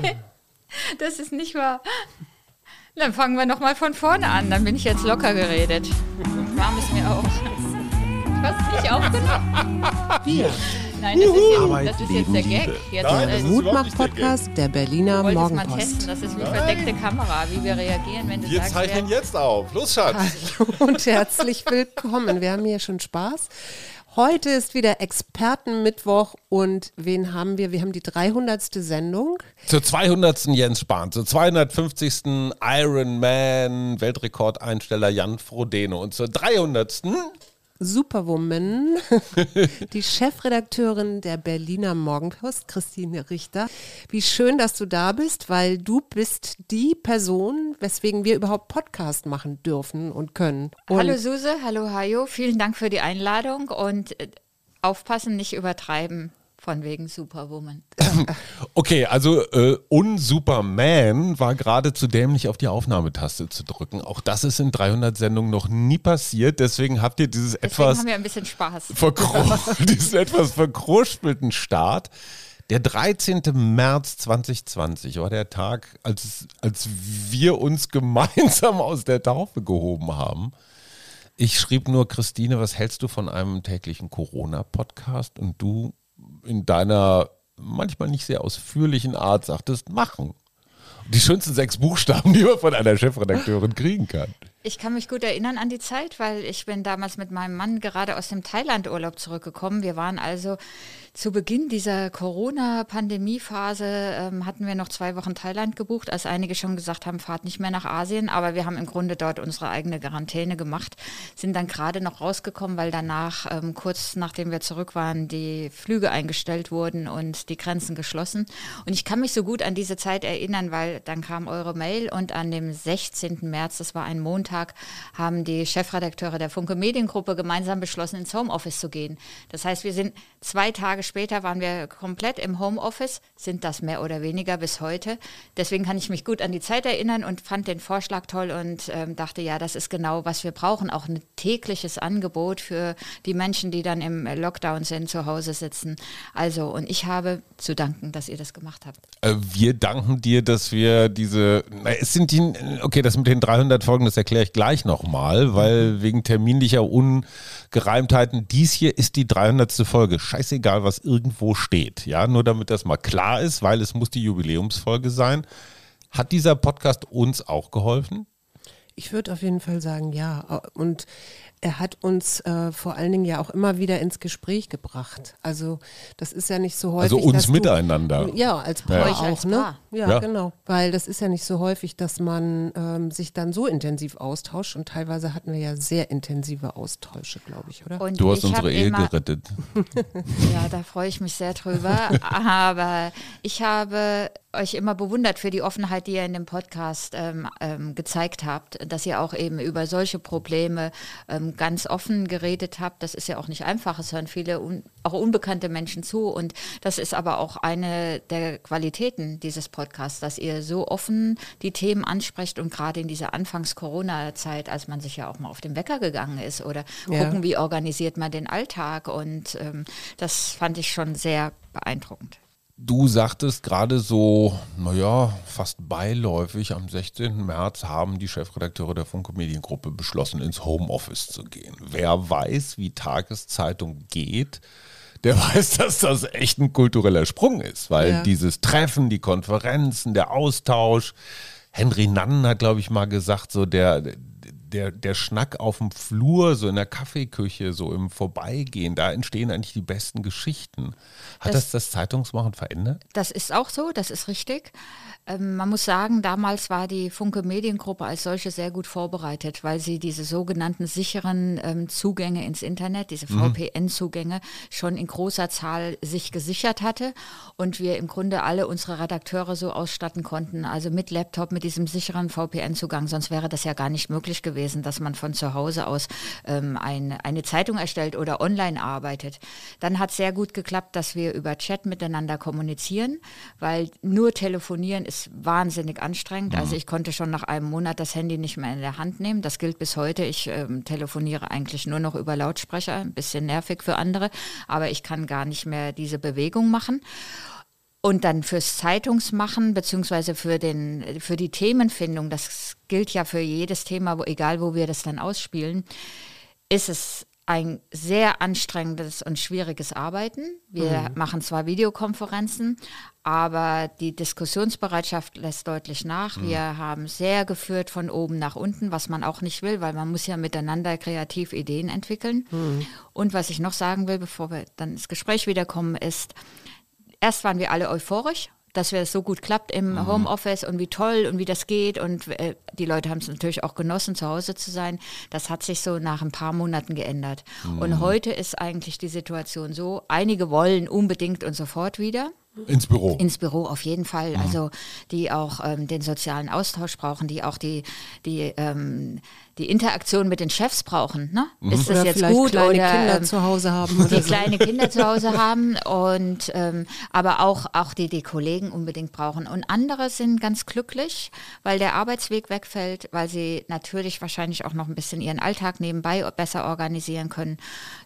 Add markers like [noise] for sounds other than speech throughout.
Nee, [laughs] das ist nicht wahr. Dann fangen wir nochmal von vorne an. Dann bin ich jetzt locker geredet. Warm ist mir auch. Du hast nicht aufgenommen. Wir. Nein, das ist jetzt, das ist jetzt der Gag. Jetzt, Nein, das äh, nicht der Mutmach-Podcast der Berliner mal Morgenpost. testen. Das ist wie verdeckte Kamera, wie wir reagieren, wenn du Wir sagst, zeichnen wer, jetzt auf. Los, Schatz. Hallo und herzlich willkommen. Wir haben hier schon Spaß. Heute ist wieder Expertenmittwoch und wen haben wir? Wir haben die 300. Sendung. Zur 200. Jens Spahn, zur 250. Ironman Weltrekordeinsteller Jan Frodeno und zur 300. Superwoman, [laughs] die Chefredakteurin der Berliner Morgenpost, Christine Richter. Wie schön, dass du da bist, weil du bist die Person, weswegen wir überhaupt Podcast machen dürfen und können. Und Hallo Suse, hallo Hajo, vielen Dank für die Einladung und äh, aufpassen, nicht übertreiben von wegen Superwoman. [laughs] Okay, also äh, Unsuperman war gerade zu dämlich auf die Aufnahmetaste zu drücken. Auch das ist in 300 Sendungen noch nie passiert. Deswegen habt ihr dieses Deswegen etwas haben wir ein bisschen Spaß. [laughs] [laughs] diesen etwas verkruspelten Start. Der 13. März 2020 war der Tag, als, als wir uns gemeinsam aus der Taufe gehoben haben. Ich schrieb nur, Christine, was hältst du von einem täglichen Corona-Podcast? Und du in deiner manchmal nicht sehr ausführlichen Art sagtest, machen. Die schönsten sechs Buchstaben, die man von einer Chefredakteurin kriegen kann. Ich kann mich gut erinnern an die Zeit, weil ich bin damals mit meinem Mann gerade aus dem Thailand-Urlaub zurückgekommen. Wir waren also zu Beginn dieser Corona-Pandemie-Phase, ähm, hatten wir noch zwei Wochen Thailand gebucht, als einige schon gesagt haben, fahrt nicht mehr nach Asien. Aber wir haben im Grunde dort unsere eigene Quarantäne gemacht, sind dann gerade noch rausgekommen, weil danach, ähm, kurz nachdem wir zurück waren, die Flüge eingestellt wurden und die Grenzen geschlossen. Und ich kann mich so gut an diese Zeit erinnern, weil dann kam eure Mail und an dem 16. März, das war ein Montag, haben die Chefredakteure der Funke Mediengruppe gemeinsam beschlossen, ins Homeoffice zu gehen. Das heißt, wir sind zwei Tage später waren wir komplett im Homeoffice, sind das mehr oder weniger bis heute. Deswegen kann ich mich gut an die Zeit erinnern und fand den Vorschlag toll und ähm, dachte, ja, das ist genau, was wir brauchen. Auch ein tägliches Angebot für die Menschen, die dann im Lockdown sind, zu Hause sitzen. Also, und ich habe zu danken, dass ihr das gemacht habt. Äh, Wir danken dir, dass wir diese, es sind die, okay, das mit den 300 Folgen, das erkläre ich gleich nochmal, weil wegen terminlicher Ungereimtheiten, dies hier ist die 300. Folge. Scheißegal, was irgendwo steht, ja, nur damit das mal klar ist, weil es muss die Jubiläumsfolge sein. Hat dieser Podcast uns auch geholfen? Ich würde auf jeden Fall sagen, ja. Und er hat uns äh, vor allen Dingen ja auch immer wieder ins Gespräch gebracht. Also das ist ja nicht so häufig. Also uns dass du- miteinander. Ja, als Ja. Paar Euch auch, als ne? Paar. Ja, Ja. genau. Weil das ist ja nicht so häufig, dass man ähm, sich dann so intensiv austauscht. Und teilweise hatten wir ja sehr intensive Austausche, glaube ich, oder? Und Du hast unsere Ehe immer, gerettet. Ja, da freue ich mich sehr drüber. [laughs] Aber ich habe euch immer bewundert für die Offenheit, die ihr in dem Podcast ähm, ähm, gezeigt habt, dass ihr auch eben über solche Probleme ähm, ganz offen geredet habt. Das ist ja auch nicht einfach. Es hören viele un auch unbekannte Menschen zu. Und das ist aber auch eine der Qualitäten dieses Podcasts, dass ihr so offen die Themen ansprecht und gerade in dieser Anfangs-Corona-Zeit, als man sich ja auch mal auf den Wecker gegangen ist oder Ja. gucken, wie organisiert man den Alltag. Und ähm, das fand ich schon sehr beeindruckend. Du sagtest gerade so, naja, fast beiläufig, am 16. März haben die Chefredakteure der Funke Mediengruppe beschlossen, ins Homeoffice zu gehen. Wer weiß, wie Tageszeitung geht, der [laughs] weiß, dass das echt ein kultureller Sprung ist, weil Ja. dieses Treffen, die Konferenzen, der Austausch, Henry Nannen hat, glaube ich, mal gesagt, so der, der, der Schnack auf dem Flur, so in der Kaffeeküche, so im Vorbeigehen, da entstehen eigentlich die besten Geschichten. Hat das Das- das, Zeitungsmachen verändert? Das ist auch so, das ist richtig. Ähm, man muss sagen, damals war die Funke Mediengruppe als solche sehr gut vorbereitet, weil sie diese sogenannten sicheren ähm, Zugänge ins Internet, diese VPN-Zugänge, schon in großer Zahl sich gesichert hatte und wir im Grunde alle unsere Redakteure so ausstatten konnten, also mit Laptop, mit diesem sicheren VPN-Zugang. Sonst wäre das ja gar nicht möglich gewesen, dass man von zu Hause aus ähm, ein, eine Zeitung erstellt oder online arbeitet. Dann hat sehr gut geklappt, dass wir über Chat miteinander kommunizieren, weil nur telefonieren ist wahnsinnig anstrengend. Also ich konnte schon nach einem Monat das Handy nicht mehr in der Hand nehmen. Das gilt bis heute. Ich ähm, telefoniere eigentlich nur noch über Lautsprecher, ein bisschen nervig für andere, aber ich kann gar nicht mehr diese Bewegung machen. Und dann fürs Zeitungsmachen beziehungsweise für, den, für die Themenfindung, das gilt ja für jedes Thema, wo, egal wo wir das dann ausspielen, ist es ein sehr anstrengendes und schwieriges Arbeiten. Wir mhm. machen zwar Videokonferenzen, aber die Diskussionsbereitschaft lässt deutlich nach. Mhm. Wir haben sehr geführt von oben nach unten, was man auch nicht will, weil man muss ja miteinander kreativ Ideen entwickeln. Mhm. Und was ich noch sagen will, bevor wir dann ins Gespräch wiederkommen, ist, erst waren wir alle euphorisch dass es so gut klappt im mhm. Homeoffice und wie toll und wie das geht. Und äh, die Leute haben es natürlich auch genossen, zu Hause zu sein. Das hat sich so nach ein paar Monaten geändert. Mhm. Und heute ist eigentlich die Situation so, einige wollen unbedingt und sofort wieder. Ins Büro. Ins Büro auf jeden Fall. Mhm. Also die auch ähm, den sozialen Austausch brauchen, die auch die, die, ähm, die Interaktion mit den Chefs brauchen. Ne? Mhm. Ist das oder jetzt gut kleine oder Kinder ähm, zu Hause haben? Die kleine Kinder zu Hause [laughs] haben und ähm, aber auch, auch die die Kollegen unbedingt brauchen. Und andere sind ganz glücklich, weil der Arbeitsweg wegfällt, weil sie natürlich wahrscheinlich auch noch ein bisschen ihren Alltag nebenbei besser organisieren können,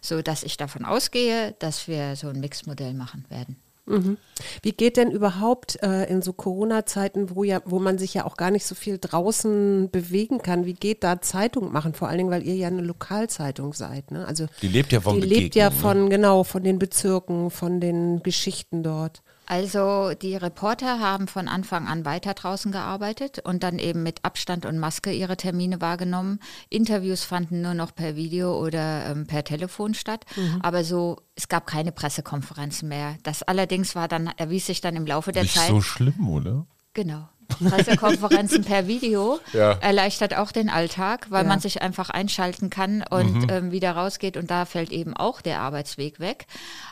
so dass ich davon ausgehe, dass wir so ein Mixmodell machen werden. Mhm. Wie geht denn überhaupt äh, in so Corona-Zeiten, wo ja, wo man sich ja auch gar nicht so viel draußen bewegen kann, wie geht da Zeitung machen? Vor allen Dingen, weil ihr ja eine Lokalzeitung seid. Ne? Also die lebt ja von Die lebt ja von, ne? genau, von den Bezirken, von den Geschichten dort. Also die Reporter haben von Anfang an weiter draußen gearbeitet und dann eben mit Abstand und Maske ihre Termine wahrgenommen. Interviews fanden nur noch per Video oder ähm, per Telefon statt. Mhm. Aber so, es gab keine Pressekonferenzen mehr. Das allerdings war dann, erwies sich dann im Laufe der Nicht Zeit. so schlimm, oder? Genau. Pressekonferenzen per Video [laughs] ja. erleichtert auch den Alltag, weil ja. man sich einfach einschalten kann und mhm. ähm, wieder rausgeht und da fällt eben auch der Arbeitsweg weg.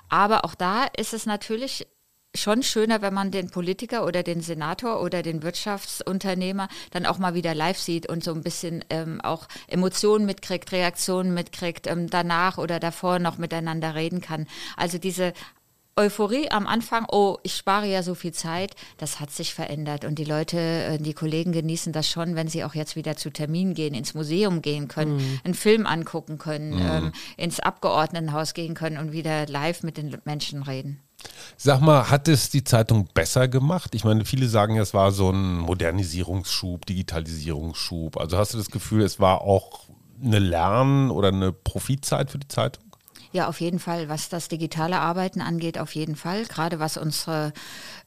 Aber auch da ist es natürlich schon schöner, wenn man den Politiker oder den Senator oder den Wirtschaftsunternehmer dann auch mal wieder live sieht und so ein bisschen ähm, auch Emotionen mitkriegt, Reaktionen mitkriegt, ähm, danach oder davor noch miteinander reden kann. Also diese Euphorie am Anfang, oh, ich spare ja so viel Zeit, das hat sich verändert und die Leute, äh, die Kollegen genießen das schon, wenn sie auch jetzt wieder zu Terminen gehen, ins Museum gehen können, mhm. einen Film angucken können, mhm. ähm, ins Abgeordnetenhaus gehen können und wieder live mit den Menschen reden. Sag mal, hat es die Zeitung besser gemacht? Ich meine, viele sagen, es war so ein Modernisierungsschub, Digitalisierungsschub. Also hast du das Gefühl, es war auch eine Lern- oder eine Profitzeit für die Zeitung? Ja, auf jeden Fall. Was das digitale Arbeiten angeht, auf jeden Fall. Gerade was unsere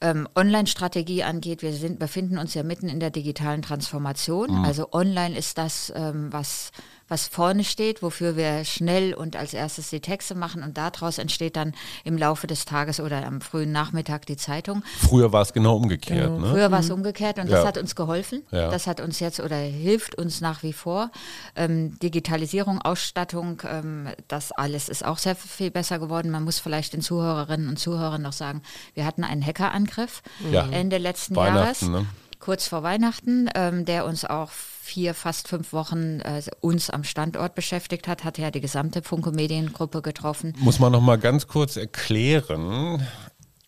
ähm, Online-Strategie angeht. Wir sind, befinden uns ja mitten in der digitalen Transformation. Mhm. Also online ist das, ähm, was was vorne steht, wofür wir schnell und als erstes die Texte machen und daraus entsteht dann im Laufe des Tages oder am frühen Nachmittag die Zeitung. Früher war es genau umgekehrt. Ja. Ne? Früher war es mhm. umgekehrt und ja. das hat uns geholfen. Ja. Das hat uns jetzt oder hilft uns nach wie vor. Ähm, Digitalisierung, Ausstattung, ähm, das alles ist auch sehr viel besser geworden. Man muss vielleicht den Zuhörerinnen und Zuhörern noch sagen, wir hatten einen Hackerangriff Ende letzten Jahres. Ne? Kurz vor Weihnachten, ähm, der uns auch vier, fast fünf Wochen äh, uns am Standort beschäftigt hat, hat ja die gesamte Funke Mediengruppe getroffen. Muss man noch mal ganz kurz erklären,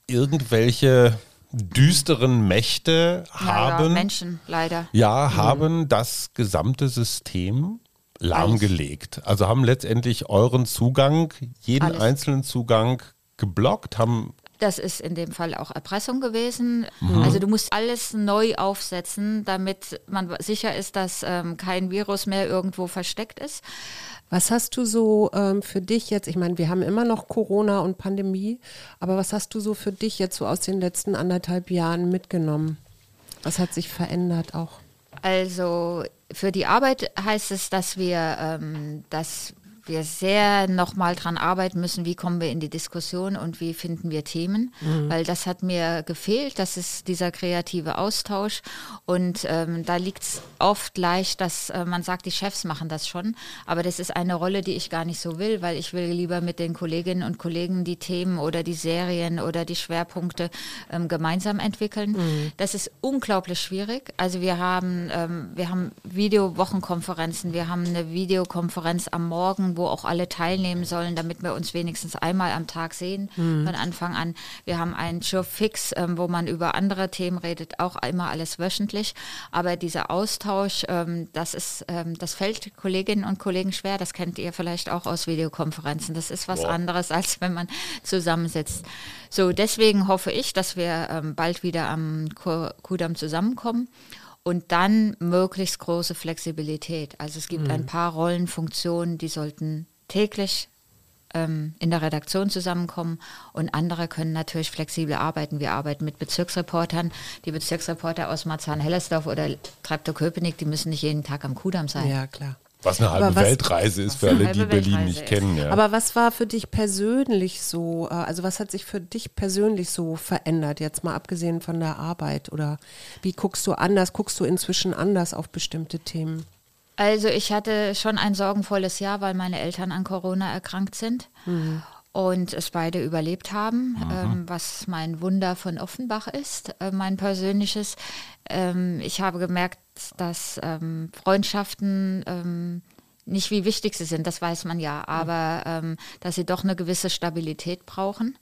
irgendwelche düsteren Mächte haben ja, Menschen leider ja mhm. haben das gesamte System lahmgelegt. Also haben letztendlich euren Zugang, jeden Alles. einzelnen Zugang geblockt, haben das ist in dem Fall auch Erpressung gewesen. Mhm. Also du musst alles neu aufsetzen, damit man sicher ist, dass ähm, kein Virus mehr irgendwo versteckt ist. Was hast du so ähm, für dich jetzt? Ich meine, wir haben immer noch Corona und Pandemie, aber was hast du so für dich jetzt so aus den letzten anderthalb Jahren mitgenommen? Was hat sich verändert auch? Also für die Arbeit heißt es, dass wir, ähm, dass wir sehr nochmal dran arbeiten müssen, wie kommen wir in die Diskussion und wie finden wir Themen, mhm. weil das hat mir gefehlt, das ist dieser kreative Austausch und ähm, da liegt es oft leicht, dass äh, man sagt, die Chefs machen das schon, aber das ist eine Rolle, die ich gar nicht so will, weil ich will lieber mit den Kolleginnen und Kollegen die Themen oder die Serien oder die Schwerpunkte ähm, gemeinsam entwickeln. Mhm. Das ist unglaublich schwierig. Also wir haben, ähm, wir haben Videowochenkonferenzen, wir haben eine Videokonferenz am Morgen, wo auch alle teilnehmen sollen, damit wir uns wenigstens einmal am Tag sehen von Anfang an. Wir haben einen Show Fix, ähm, wo man über andere Themen redet, auch immer alles wöchentlich. Aber dieser Austausch, ähm, das ist, ähm, das fällt Kolleginnen und Kollegen schwer. Das kennt ihr vielleicht auch aus Videokonferenzen. Das ist was Boah. anderes, als wenn man zusammensitzt. So, deswegen hoffe ich, dass wir ähm, bald wieder am Ku- Kudamm zusammenkommen. Und dann möglichst große Flexibilität. Also es gibt ein paar Rollenfunktionen, die sollten täglich ähm, in der Redaktion zusammenkommen und andere können natürlich flexibel arbeiten. Wir arbeiten mit Bezirksreportern. Die Bezirksreporter aus Marzahn-Hellersdorf oder Treptow-Köpenick, die müssen nicht jeden Tag am Kudamm sein. Ja, klar. Was eine halbe Aber was- Weltreise ist für alle, die Berlin Weltreise nicht ist. kennen. Ja. Aber was war für dich persönlich so, äh, also was hat sich für dich persönlich so verändert, jetzt mal abgesehen von der Arbeit? Oder wie guckst du anders, guckst du inzwischen anders auf bestimmte Themen? Also ich hatte schon ein sorgenvolles Jahr, weil meine Eltern an Corona erkrankt sind und es beide überlebt haben, ähm, was mein Wunder von Offenbach ist, äh, mein persönliches. Ähm, ich habe gemerkt, dass ähm, Freundschaften ähm, nicht wie wichtig sie sind, das weiß man ja, aber ähm, dass sie doch eine gewisse Stabilität brauchen.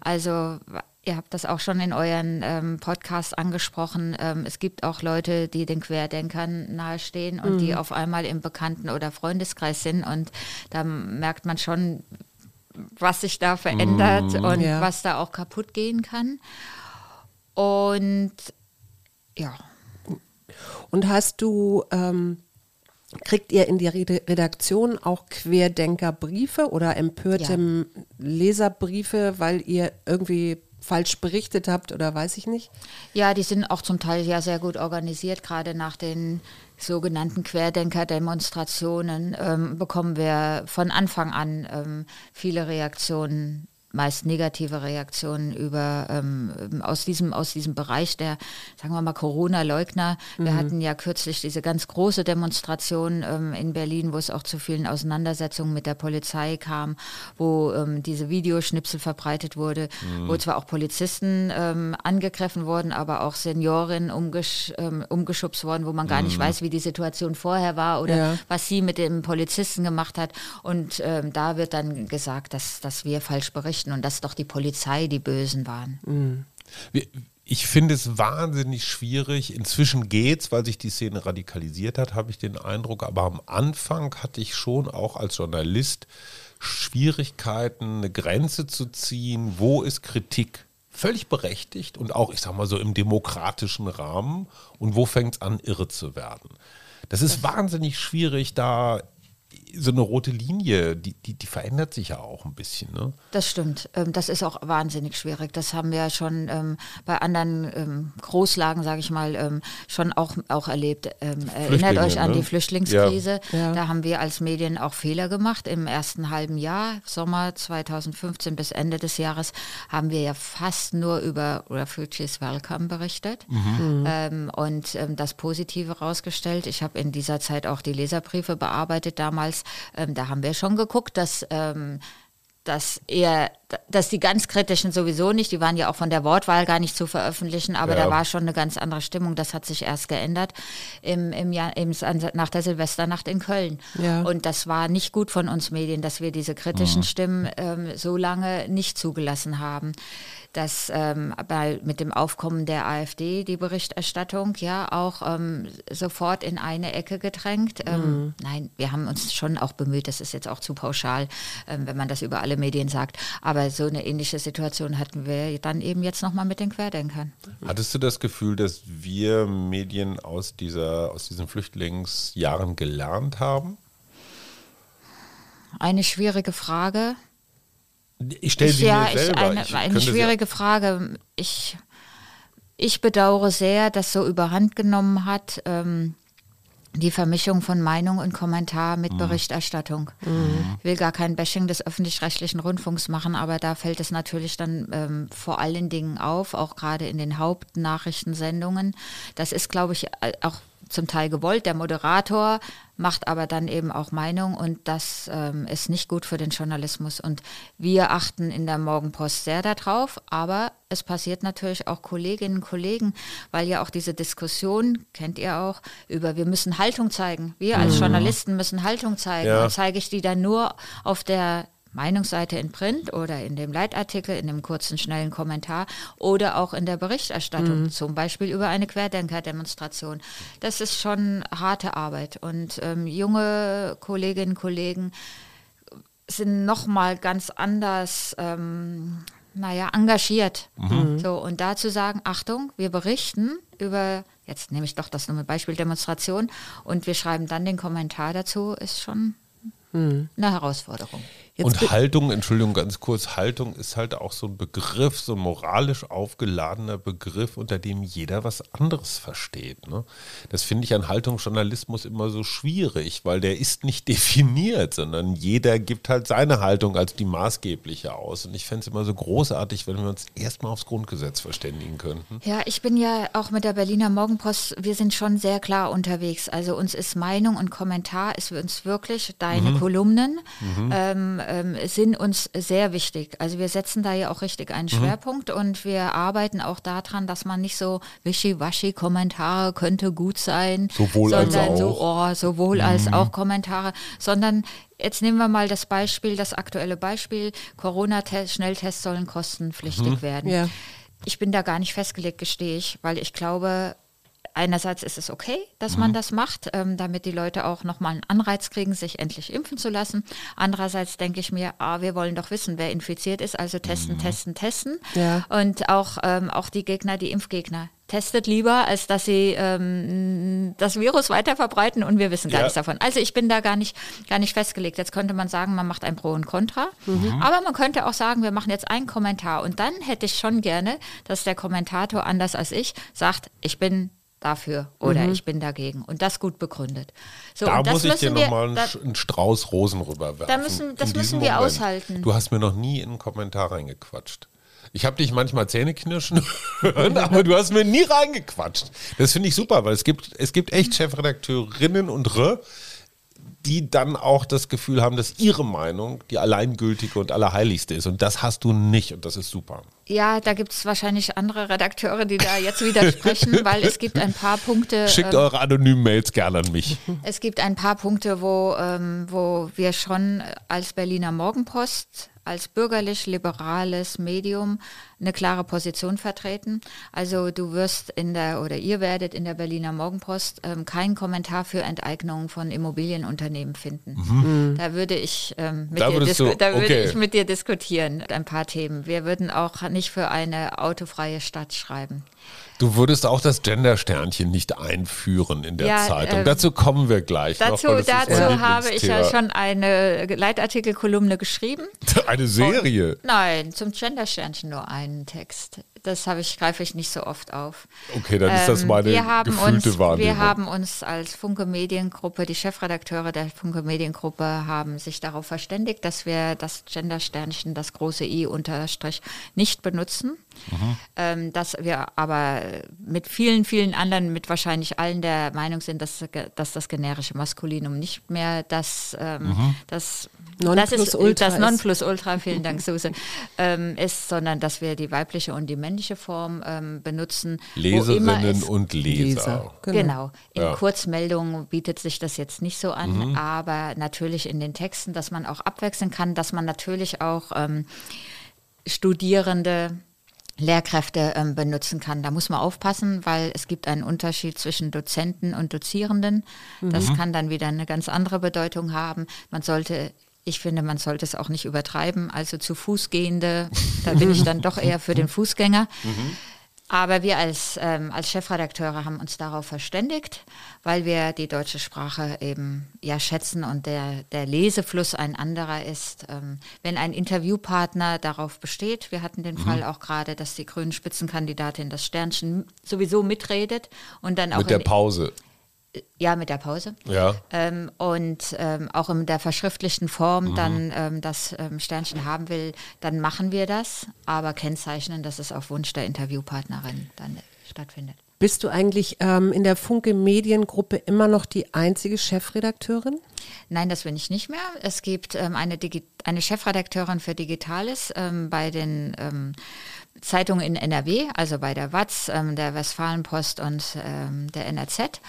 Also ihr habt das auch schon in euren ähm, Podcasts angesprochen. Ähm, es gibt auch Leute, die den Querdenkern nahestehen und die auf einmal im Bekannten- oder Freundeskreis sind und da merkt man schon, was sich da verändert und Ja. was da auch kaputt gehen kann. Und ja, Und hast du, ähm, kriegt ihr in die Redaktion auch Querdenkerbriefe oder empörte Leserbriefe, weil ihr irgendwie falsch berichtet habt oder weiß ich nicht? Ja, die sind auch zum Teil ja sehr gut organisiert. Gerade nach den sogenannten Querdenker-Demonstrationen ähm, bekommen wir von Anfang an ähm, viele Reaktionen meist negative Reaktionen über ähm, aus diesem aus diesem Bereich der sagen wir mal Corona-Leugner. Wir hatten ja kürzlich diese ganz große Demonstration ähm, in Berlin, wo es auch zu vielen Auseinandersetzungen mit der Polizei kam, wo ähm, diese Videoschnipsel verbreitet wurde, wo zwar auch Polizisten ähm, angegriffen wurden, aber auch Seniorinnen umgesch ähm, umgeschubst worden, wo man gar nicht weiß, wie die Situation vorher war oder Ja. was sie mit dem Polizisten gemacht hat. Und ähm, da wird dann gesagt, dass, dass wir falsch berichten und dass doch die Polizei die Bösen waren. Wir- Ich finde es wahnsinnig schwierig. Inzwischen geht's, weil sich die Szene radikalisiert hat, habe ich den Eindruck. Aber am Anfang hatte ich schon auch als Journalist Schwierigkeiten, eine Grenze zu ziehen. Wo ist Kritik völlig berechtigt und auch, ich sag mal so, im demokratischen Rahmen? Und wo fängt es an, irre zu werden? Das ist wahnsinnig schwierig, da so eine rote Linie, die, die, die verändert sich ja auch ein bisschen. Ne? Das stimmt. Ähm, das ist auch wahnsinnig schwierig. Das haben wir ja schon ähm, bei anderen ähm, Großlagen, sage ich mal, schon auch, auch erlebt. Erinnert euch an ne? die Flüchtlingskrise. Ja. Da haben wir als Medien auch Fehler gemacht. Im ersten halben Jahr, Sommer 2015 bis Ende des Jahres, haben wir ja fast nur über Refugees Welcome berichtet ähm, und ähm, das Positive rausgestellt. Ich habe in dieser Zeit auch die Leserbriefe bearbeitet damals. Ähm, da haben wir schon geguckt, dass ähm, dass eher, dass die ganz kritischen sowieso nicht, die waren ja auch von der Wortwahl gar nicht zu veröffentlichen, aber Ja. da war schon eine ganz andere Stimmung. Das hat sich erst geändert im, im Jahr, im, nach der Silvesternacht in Köln. Ja. Und das war nicht gut von uns Medien, dass wir diese kritischen Stimmen ähm, so lange nicht zugelassen haben. Dass ähm, bei, mit dem Aufkommen der AfD die Berichterstattung ja auch ähm, sofort in eine Ecke gedrängt. Ähm, Nein, wir haben uns schon auch bemüht, das ist jetzt auch zu pauschal, ähm, wenn man das über alle Medien sagt. Aber so eine ähnliche Situation hatten wir dann eben jetzt nochmal mit den Querdenkern. Hattest du das Gefühl, dass wir Medien aus, dieser, aus diesen Flüchtlingsjahren gelernt haben? Eine schwierige Frage. Ich stelle sie ja, mir ich, selber. eine, ich eine könnte sie- schwierige Frage. Ich, ich bedauere sehr, dass so überhand genommen hat. Ähm, die Vermischung von Meinung und Kommentar Mhm. mit Berichterstattung. Ich will gar kein Bashing des öffentlich-rechtlichen Rundfunks machen, aber da fällt es natürlich dann ähm, vor allen Dingen auf, auch gerade in den Hauptnachrichtensendungen. Das ist, glaube ich, äh, auch zum Teil gewollt. Der Moderator macht aber dann eben auch Meinung und das ähm, ist nicht gut für den Journalismus. Und wir achten in der Morgenpost sehr darauf, aber es passiert natürlich auch Kolleginnen und Kollegen, weil ja auch diese Diskussion, kennt ihr auch, über wir müssen Haltung zeigen. Wir als mhm. Journalisten müssen Haltung zeigen. Ja. Und zeige ich die dann nur auf der Meinungsseite in Print oder in dem Leitartikel, in dem kurzen, schnellen Kommentar oder auch in der Berichterstattung, mhm. zum Beispiel über eine Querdenker-Demonstration. Das ist schon harte Arbeit und ähm, junge Kolleginnen und Kollegen sind nochmal ganz anders, ähm, naja, engagiert. Mhm. So, und dazu sagen, Achtung, wir berichten über, jetzt nehme ich doch das nur Beispiel Demonstration und wir schreiben dann den Kommentar dazu, ist schon mhm. eine Herausforderung. Jetzt und Haltung, Entschuldigung, ganz kurz, Haltung ist halt auch so ein Begriff, so ein moralisch aufgeladener Begriff, unter dem jeder was anderes versteht. Ne? Das finde ich an Haltungsjournalismus immer so schwierig, weil der ist nicht [laughs] definiert, sondern jeder gibt halt seine Haltung als die maßgebliche aus. Und ich fände es immer so großartig, wenn wir uns erstmal aufs Grundgesetz verständigen könnten. Ja, ich bin ja auch mit der Berliner Morgenpost, wir sind schon sehr klar unterwegs. Also uns ist Meinung und Kommentar, ist uns wirklich deine mhm. Kolumnen. Mhm. Ähm, ähm, sind uns sehr wichtig. Also wir setzen da ja auch richtig einen mhm. Schwerpunkt und wir arbeiten auch daran, dass man nicht so wischiwaschi Kommentare könnte gut sein, sowohl sondern als auch. so oh, sowohl mhm. als auch Kommentare, sondern Jetzt nehmen wir mal das Beispiel, das aktuelle Beispiel, Corona-Schnelltests sollen kostenpflichtig mhm. werden. Ja. Ich bin da gar nicht festgelegt, gestehe ich, weil ich glaube, einerseits ist es okay, dass mhm. man das macht, ähm, damit die Leute auch nochmal einen Anreiz kriegen, sich endlich impfen zu lassen. Andererseits denke ich mir, ah, wir wollen doch wissen, wer infiziert ist, also testen, mhm. testen, testen. Ja. Und auch, ähm, auch die Gegner, die Impfgegner. Testet lieber, als dass sie ähm, das Virus weiter verbreiten und wir wissen gar ja. nichts davon. Also ich bin da gar nicht, gar nicht festgelegt. Jetzt könnte man sagen, man macht ein Pro und Contra. Mhm. Aber man könnte auch sagen, wir machen jetzt einen Kommentar. Und dann hätte ich schon gerne, dass der Kommentator, anders als ich, sagt, ich bin dafür oder mhm. ich bin dagegen und das gut begründet. So, da muss ich dir nochmal einen Strauß Rosen rüberwerfen. Da müssen, das müssen wir Moment. aushalten. Du hast mir noch nie in einen Kommentar reingequatscht. Ich habe dich manchmal Zähne knirschen [laughs] hören, aber du hast mir nie reingequatscht. Das finde ich super, weil es gibt, es gibt echt Chefredakteurinnen und R, die dann auch das Gefühl haben, dass ihre Meinung die alleingültige und allerheiligste ist. Und das hast du nicht und das ist super. Ja, da gibt es wahrscheinlich andere Redakteure, die da jetzt widersprechen, [laughs] weil es gibt ein paar Punkte. Schickt ähm, eure anonymen Mails gerne an mich. [laughs] Es gibt ein paar Punkte, wo, ähm, wo wir schon als Berliner Morgenpost als bürgerlich-liberales Medium eine klare Position vertreten. Also du wirst in der oder ihr werdet in der Berliner Morgenpost ähm, keinen Kommentar für Enteignungen von Immobilienunternehmen finden. Mhm. Da würde ich ähm, mit da dir du, da würde ich mit dir diskutieren ein paar Themen. Wir würden auch nicht für eine autofreie Stadt schreiben. Du würdest auch das Gender-Sternchen nicht einführen in der ja, Zeitung. Ähm, dazu kommen wir gleich. Dazu, noch, dazu habe ich ja schon eine Leitartikelkolumne geschrieben. [laughs] Eine Serie? Und, nein, zum Gender-Sternchen nur einen Text. Das habe ich, greife ich nicht so oft auf. Okay, dann ist das ähm, meine wir haben gefühlte uns, Wahrnehmung. Wir haben uns als Funke Mediengruppe, die Chefredakteure der Funke Mediengruppe haben sich darauf verständigt, dass wir das Gender-Sternchen, das große I unterstrich, nicht benutzen. Mhm. Ähm, dass wir aber mit vielen, vielen anderen, mit wahrscheinlich allen der Meinung sind, dass, dass das generische Maskulinum nicht mehr das, ähm, mhm. das das ist das Nonplusultra, vielen Dank, [laughs] Suse, ähm, ist, sondern dass wir die weibliche und die männliche Form ähm, benutzen. Leserinnen und Leser. Leser. Genau. genau. In ja. Kurzmeldungen bietet sich das jetzt nicht so an, mhm. aber natürlich in den Texten, dass man auch abwechseln kann, dass man natürlich auch ähm, Studierende Lehrkräfte ähm, benutzen kann. Da muss man aufpassen, weil es gibt einen Unterschied zwischen Dozenten und Dozierenden. Das mhm. kann dann wieder eine ganz andere Bedeutung haben. Man sollte ich finde, man sollte es auch nicht übertreiben. Also zu Fußgehende, da bin ich dann doch eher für den Fußgänger. Mhm. Aber wir als, ähm, als Chefredakteure haben uns darauf verständigt, weil wir die deutsche Sprache eben ja schätzen und der, der Lesefluss ein anderer ist. Ähm, wenn ein Interviewpartner darauf besteht, wir hatten den mhm. Fall auch gerade, dass die grünen Spitzenkandidatin das Sternchen sowieso mitredet und dann auch. Mit der Pause. Ja, mit der Pause. Ja. Ähm, und ähm, auch in der verschriftlichten Form mhm. dann ähm, das ähm, Sternchen haben will, dann machen wir das, aber kennzeichnen, dass es auf Wunsch der Interviewpartnerin dann stattfindet. Bist du eigentlich ähm, in der Funke Mediengruppe immer noch die einzige Chefredakteurin? Nein, das bin ich nicht mehr. Es gibt ähm, eine, Digi eine Chefredakteurin für Digitales ähm, bei den ähm, Zeitungen in NRW, also bei der WAZ, ähm, der Westfalenpost und ähm, der NRZ.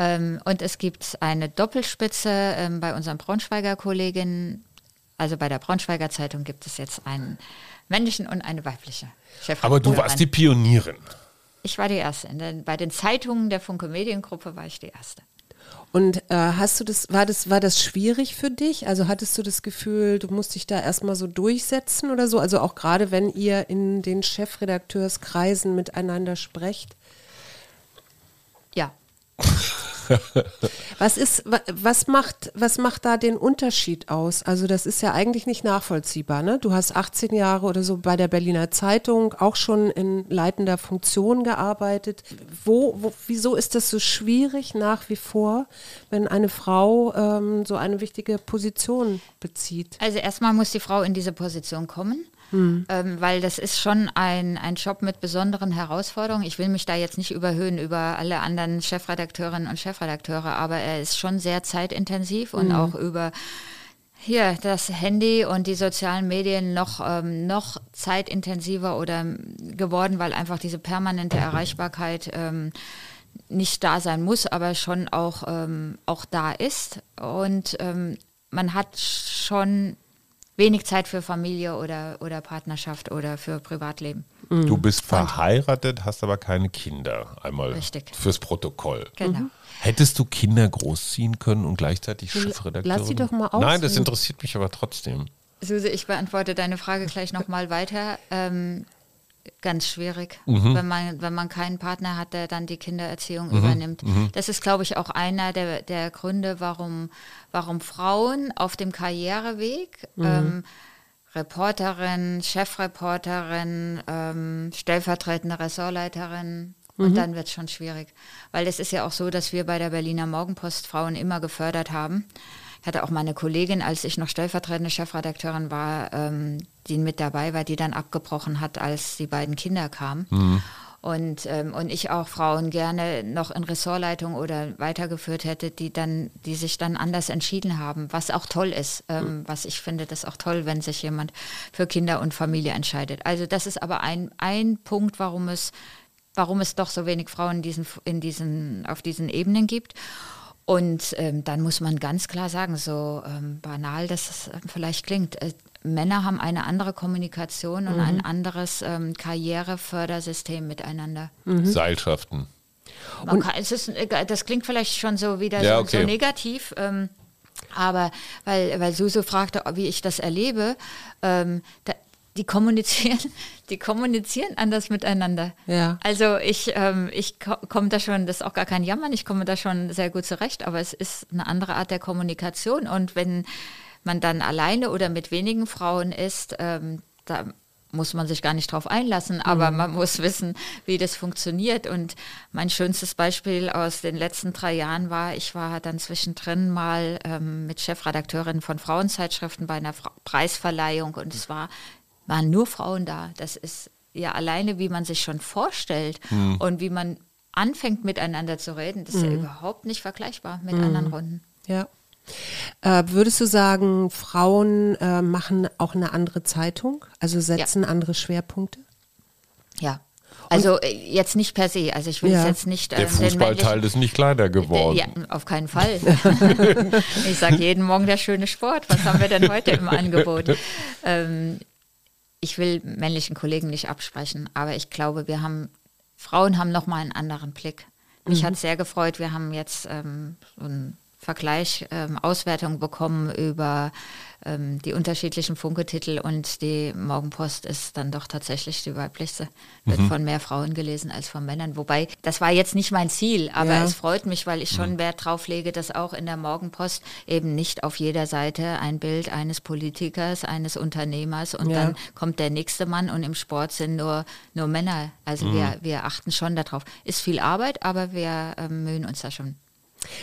Ähm, und es gibt eine Doppelspitze bei unseren Braunschweiger Kolleginnen. Also bei der Braunschweiger Zeitung gibt es jetzt einen männlichen und eine weibliche Chefredakteurin. Aber du warst die Pionierin. Ich war die Erste. Den, bei den Zeitungen der Funke Mediengruppe war ich die Erste. Und äh, hast du das, war das, war das schwierig für dich? Also hattest du das Gefühl, du musst dich da erstmal so durchsetzen oder so? Also auch gerade wenn ihr in den Chefredakteurskreisen miteinander sprecht? Ja. [laughs] was ist, was macht, was macht da den Unterschied aus? Also das ist ja eigentlich nicht nachvollziehbar. Ne? Du hast 18 Jahre oder so bei der Berliner Zeitung auch schon in leitender Funktion gearbeitet. Wo, wo wieso ist das so schwierig nach wie vor, wenn eine Frau ähm, so eine wichtige Position bezieht? Also erstmal muss die Frau in diese Position kommen. Mhm. Ähm, weil das ist schon ein, ein Job mit besonderen Herausforderungen. Ich will mich da jetzt nicht überhöhen über alle anderen Chefredakteurinnen und Chefredakteure, aber er ist schon sehr zeitintensiv und mhm. auch über hier das Handy und die sozialen Medien noch, ähm, noch zeitintensiver oder geworden, weil einfach diese permanente Erreichbarkeit ähm, nicht da sein muss, aber schon auch, ähm, auch da ist. Und ähm, man hat schon wenig Zeit für Familie oder, oder Partnerschaft oder für Privatleben. Mhm. Du bist verheiratet, hast aber keine Kinder. Einmal Richtig. fürs Protokoll. Genau. Mhm. Hättest du Kinder großziehen können und gleichzeitig Chefredakteurin? Lass sie doch mal aus. Nein, das interessiert mich aber trotzdem. Suse, ich beantworte deine Frage gleich nochmal weiter. Ähm, ganz schwierig, mhm. wenn, man, wenn man keinen Partner hat, der dann die Kindererziehung mhm. übernimmt. Mhm. Das ist, glaube ich, auch einer der, der Gründe, warum, warum Frauen auf dem Karriereweg mhm. ähm, Reporterin, Chefreporterin, ähm, stellvertretende Ressortleiterin, und mhm. dann wird es schon schwierig. Weil es ist ja auch so, dass wir bei der Berliner Morgenpost Frauen immer gefördert haben. Ich hatte auch meine Kollegin, als ich noch stellvertretende Chefredakteurin war, ähm, die mit dabei war, die dann abgebrochen hat, als die beiden Kinder kamen. Mhm. Und, ähm, und ich auch Frauen gerne noch in Ressortleitung oder weitergeführt hätte, die dann, die sich dann anders entschieden haben, was auch toll ist. Ähm. Was ich finde, das auch toll, wenn sich jemand für Kinder und Familie entscheidet. Also das ist aber ein, ein Punkt, warum es, warum es doch so wenig Frauen in diesen, in diesen, auf diesen Ebenen gibt. Und ähm, dann muss man ganz klar sagen, so ähm, banal das äh, vielleicht klingt, äh, Männer haben eine andere Kommunikation und mhm. ein anderes ähm, Karrierefördersystem miteinander. Mhm. Seilschaften. Kann, es ist, äh, das klingt vielleicht schon so wieder ja, so, okay. so, negativ. Ähm, aber weil, weil Suso fragte, wie ich das erlebe, ähm, da, die kommunizieren, [laughs] die kommunizieren anders miteinander. Ja. Also ich, ähm, ich komme da schon, das ist auch gar kein Jammern, ich komme da schon sehr gut zurecht, aber es ist eine andere Art der Kommunikation. Und wenn man dann alleine oder mit wenigen Frauen ist, ähm, da muss man sich gar nicht drauf einlassen, aber mhm. man muss wissen, wie das funktioniert. Und mein schönstes Beispiel aus den letzten drei Jahren war, ich war dann zwischendrin mal ähm, mit Chefredakteurin von Frauenzeitschriften bei einer Fra Preisverleihung und es war waren nur Frauen da. Das ist ja alleine, wie man sich schon vorstellt mhm. und wie man anfängt miteinander zu reden, das ist mhm. ja überhaupt nicht vergleichbar mit mhm. anderen Runden. Ja. Äh, würdest du sagen, Frauen äh, machen auch eine andere Zeitung, also setzen ja. andere Schwerpunkte? Ja, also äh, jetzt nicht per se. Also ich will ja. jetzt nicht. Äh, Der Fußballteil ist nicht kleiner geworden. Ja, auf keinen [laughs] Fall. ich sage jeden Morgen der schöne Sport. Was haben wir denn heute im Angebot? [laughs] Ähm, ich will männlichen Kollegen nicht absprechen, aber ich glaube, wir haben, Frauen haben nochmal einen anderen Blick. Mich mhm. hat sehr gefreut, wir haben jetzt ähm, so ein Vergleich, ähm, Auswertung bekommen über ähm, die unterschiedlichen Funketitel und die Morgenpost ist dann doch tatsächlich die weiblichste. Wird mhm. von mehr Frauen gelesen als von Männern. Wobei, das war jetzt nicht mein Ziel, aber ja. es freut mich, weil ich schon mhm. Wert drauf lege, dass auch in der Morgenpost eben nicht auf jeder Seite ein Bild eines Politikers, eines Unternehmers und ja. dann kommt der nächste Mann und im Sport sind nur, nur Männer. Also mhm. wir, wir achten schon darauf. Ist viel Arbeit, aber wir ähm, mühen uns da schon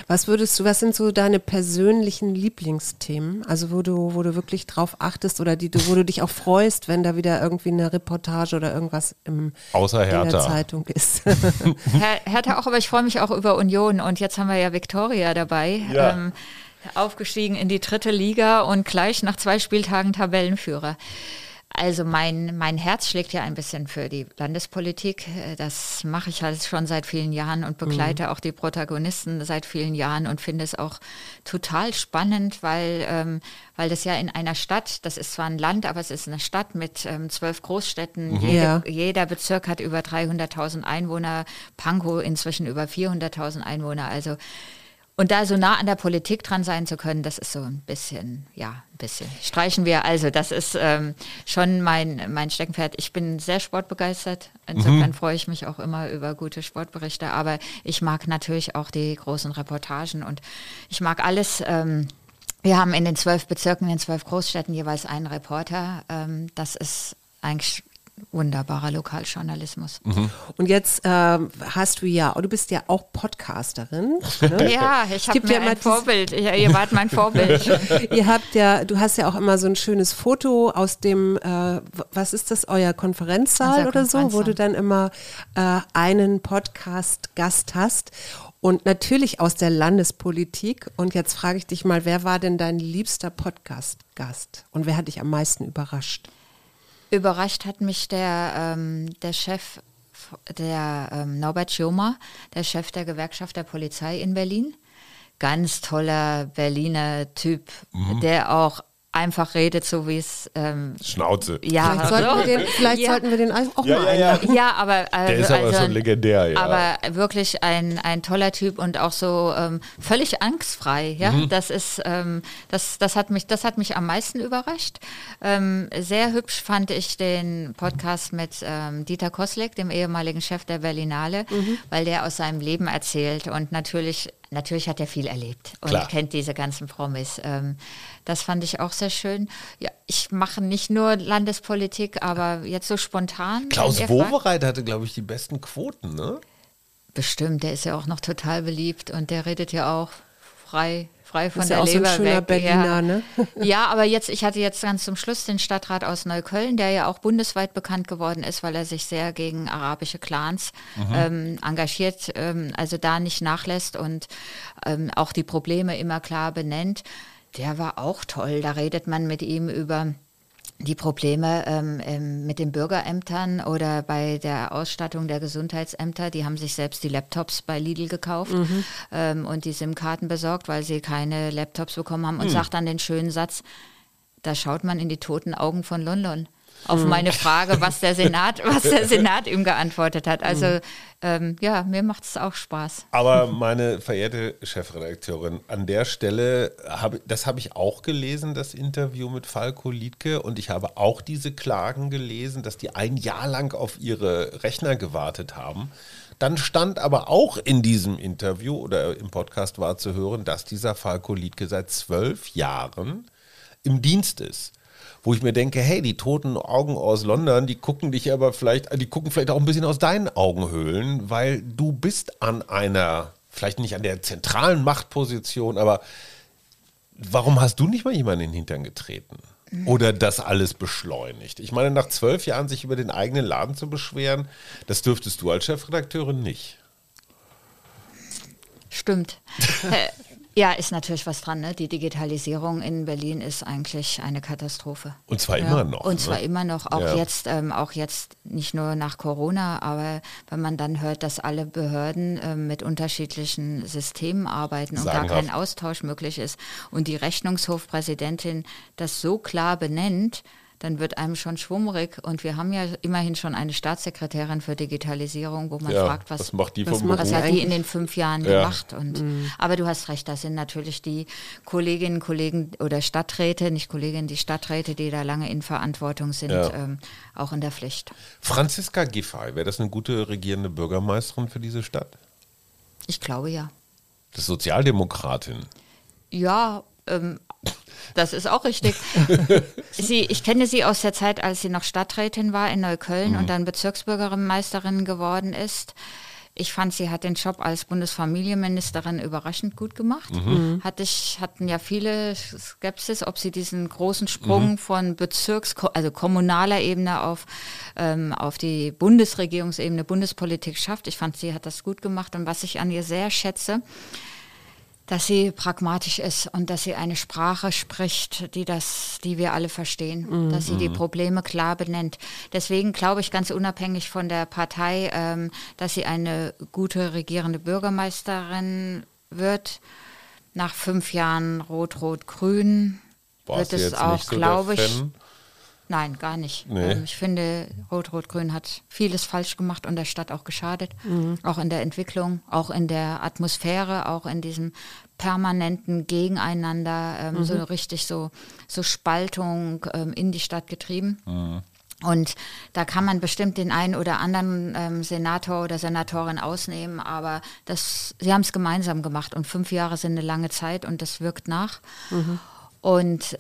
Was würdest du, was sind so deine persönlichen Lieblingsthemen? Also wo du, wo du wirklich drauf achtest oder die, wo du dich auch freust, wenn da wieder irgendwie eine Reportage oder irgendwas im, Außer in der. Zeitung ist. [laughs] Her Hertha auch, aber ich freue mich auch über Union und jetzt haben wir ja Viktoria dabei. Ja. Ähm, aufgestiegen in die dritte Liga und gleich nach zwei Spieltagen Tabellenführer. Also mein, mein Herz schlägt ja ein bisschen für die Landespolitik. Äh, Das mache ich halt schon seit vielen Jahren und begleite auch die Protagonisten seit vielen Jahren und finde es auch total spannend, weil, ähm, weil das ja in einer Stadt, das ist zwar ein Land, aber es ist eine Stadt mit ähm, zwölf Großstädten. Jede, Ja. Jeder Bezirk hat über 300.000 Einwohner, Pankow inzwischen über 400.000 Einwohner. Also und da so nah an der Politik dran sein zu können, das ist so ein bisschen, ja, ein bisschen. Streichen wir. Also, das ist ähm, schon mein, mein Steckenpferd. Ich bin sehr sportbegeistert. Insofern freue ich mich auch immer über gute Sportberichte. Aber ich mag natürlich auch die großen Reportagen und ich mag alles. Ähm, wir haben in den zwölf Bezirken, in den zwölf Großstädten jeweils einen Reporter. Ähm, das ist eigentlich wunderbarer Lokaljournalismus. Und jetzt ähm, hast du ja, oh, du bist ja auch Podcasterin. Ne? [laughs] Ja, ich habe ja immer ein dieses- Vorbild. Ihr, ihr wart mein Vorbild. [laughs] Ihr habt ja, du hast ja auch immer so ein schönes Foto aus dem, äh, was ist das, euer Konferenzsaal Unser oder so, wo Konferenzsaal. du dann immer äh, einen Podcast-Gast hast. Und natürlich aus der Landespolitik. Und jetzt frage ich dich mal, wer war denn dein liebster Podcast-Gast? Und wer hat dich am meisten überrascht? Überrascht hat mich der, ähm, der Chef, der ähm, Norbert Schirmer, der Chef der Gewerkschaft der Polizei in Berlin. Ganz toller Berliner Typ, Mhm. der auch einfach redet, so wie es ähm, Schnauze. ja, Vielleicht, sollten, so. wir den, [laughs] vielleicht Ja. sollten wir den auch Ja, mal ja, ja. Ja, aber äh, Der ist aber also, schon legendär, ja. Aber wirklich ein, ein toller Typ und auch so ähm, völlig angstfrei. Ja, Mhm. das ist ähm, das das hat mich das hat mich am meisten überrascht. Ähm, sehr hübsch fand ich den Podcast mit ähm, Dieter Kosleck, dem ehemaligen Chef der Berlinale, Mhm. weil der aus seinem Leben erzählt und natürlich natürlich hat er viel erlebt und Klar. kennt diese ganzen Promis. Ähm, das fand ich auch sehr schön. Ja, ich mache nicht nur Landespolitik, aber jetzt so spontan. Klaus Wowereit hatte, glaube ich, die besten Quoten, ne? Bestimmt, der ist ja auch noch total beliebt und der redet ja auch frei, frei von Ist der ja auch so ein Leber schöner weg. Berliner, ja. ne? [laughs] ja, aber jetzt, ich hatte jetzt ganz zum Schluss den Stadtrat aus Neukölln, der ja auch bundesweit bekannt geworden ist, weil er sich sehr gegen arabische Clans ähm, engagiert, ähm, also da nicht nachlässt und ähm, auch die Probleme immer klar benennt. Der war auch toll. Da redet man mit ihm über die Probleme ähm, ähm, mit den Bürgerämtern oder bei der Ausstattung der Gesundheitsämter, die haben sich selbst die Laptops bei Lidl gekauft ähm, und die SIM-Karten besorgt, weil sie keine Laptops bekommen haben und sagt dann den schönen Satz, da schaut man in die toten Augen von London. Auf meine Frage, was der Senat, [laughs] was der Senat ihm geantwortet hat. Also ähm, ja, mir macht es auch Spaß. Aber meine verehrte Chefredakteurin, an der Stelle, habe, das habe ich auch gelesen, das Interview mit Falko Liedke. Und ich habe auch diese Klagen gelesen, dass die ein Jahr lang auf ihre Rechner gewartet haben. Dann stand aber auch in diesem Interview oder im Podcast war zu hören, dass dieser Falko Liedke seit zwölf Jahren im Dienst ist. Wo ich mir denke, hey, die toten Augen aus London, die gucken dich aber vielleicht, die gucken vielleicht auch ein bisschen aus deinen Augenhöhlen, weil du bist an einer, vielleicht nicht an der zentralen Machtposition, aber warum hast du nicht mal jemanden in den Hintern getreten? Oder das alles beschleunigt? Ich meine, nach zwölf Jahren sich über den eigenen Laden zu beschweren, das dürftest du als Chefredakteurin nicht. Stimmt. [laughs] Ja, ist natürlich was dran. Ne? Die Digitalisierung in Berlin ist eigentlich eine Katastrophe. Und zwar Ja, immer noch. Und zwar ne? immer noch, auch Ja. jetzt, ähm, auch jetzt nicht nur nach Corona, aber wenn man dann hört, dass alle Behörden ähm, mit unterschiedlichen Systemen arbeiten und gar Sagenhaft. kein Austausch möglich ist und die Rechnungshofpräsidentin das so klar benennt, dann wird einem schon schwummrig. Und wir haben ja immerhin schon eine Staatssekretärin für Digitalisierung, wo man Ja, fragt, was, was macht die was vom was hat die in den fünf Jahren Ja. gemacht? Und, Aber du hast recht, das sind natürlich die Kolleginnen, Kollegen oder Stadträte, nicht Kolleginnen, die Stadträte, die da lange in Verantwortung sind, Ja. ähm, auch in der Pflicht. Franziska Giffey, wäre das eine gute regierende Bürgermeisterin für diese Stadt? Ich glaube ja. Das ist Sozialdemokratin. Ja, ähm, das ist auch richtig. [laughs] sie, ich kenne sie aus der Zeit, als sie noch Stadträtin war in Neukölln und dann Bezirksbürgermeisterin geworden ist. Ich fand, sie hat den Job als Bundesfamilienministerin überraschend gut gemacht. Mhm. Hatte ich, hatten ja viele Skepsis, ob sie diesen großen Sprung mhm. von Bezirks-, also kommunaler Ebene auf, ähm, auf die Bundesregierungsebene, Bundespolitik schafft. Ich fand, sie hat das gut gemacht. Und was ich an ihr sehr schätze, dass sie pragmatisch ist und dass sie eine Sprache spricht, die das, die wir alle verstehen, mhm. dass sie die mhm. Probleme klar benennt. Deswegen glaube ich ganz unabhängig von der Partei, ähm, dass sie eine gute regierende Bürgermeisterin wird. Nach fünf Jahren Rot-Rot-Grün wird es auch, so glaube ich. Nein, gar nicht. Nee. Ähm, ich finde, Rot-Rot-Grün hat vieles falsch gemacht und der Stadt auch geschadet. Mhm. Auch in der Entwicklung, auch in der Atmosphäre, auch in diesem permanenten Gegeneinander, ähm, mhm. so richtig so, so Spaltung ähm, in die Stadt getrieben. Mhm. Und da kann man bestimmt den einen oder anderen ähm, Senator oder Senatorin ausnehmen, aber das, sie haben es gemeinsam gemacht und fünf Jahre sind eine lange Zeit und das wirkt nach. Mhm. Und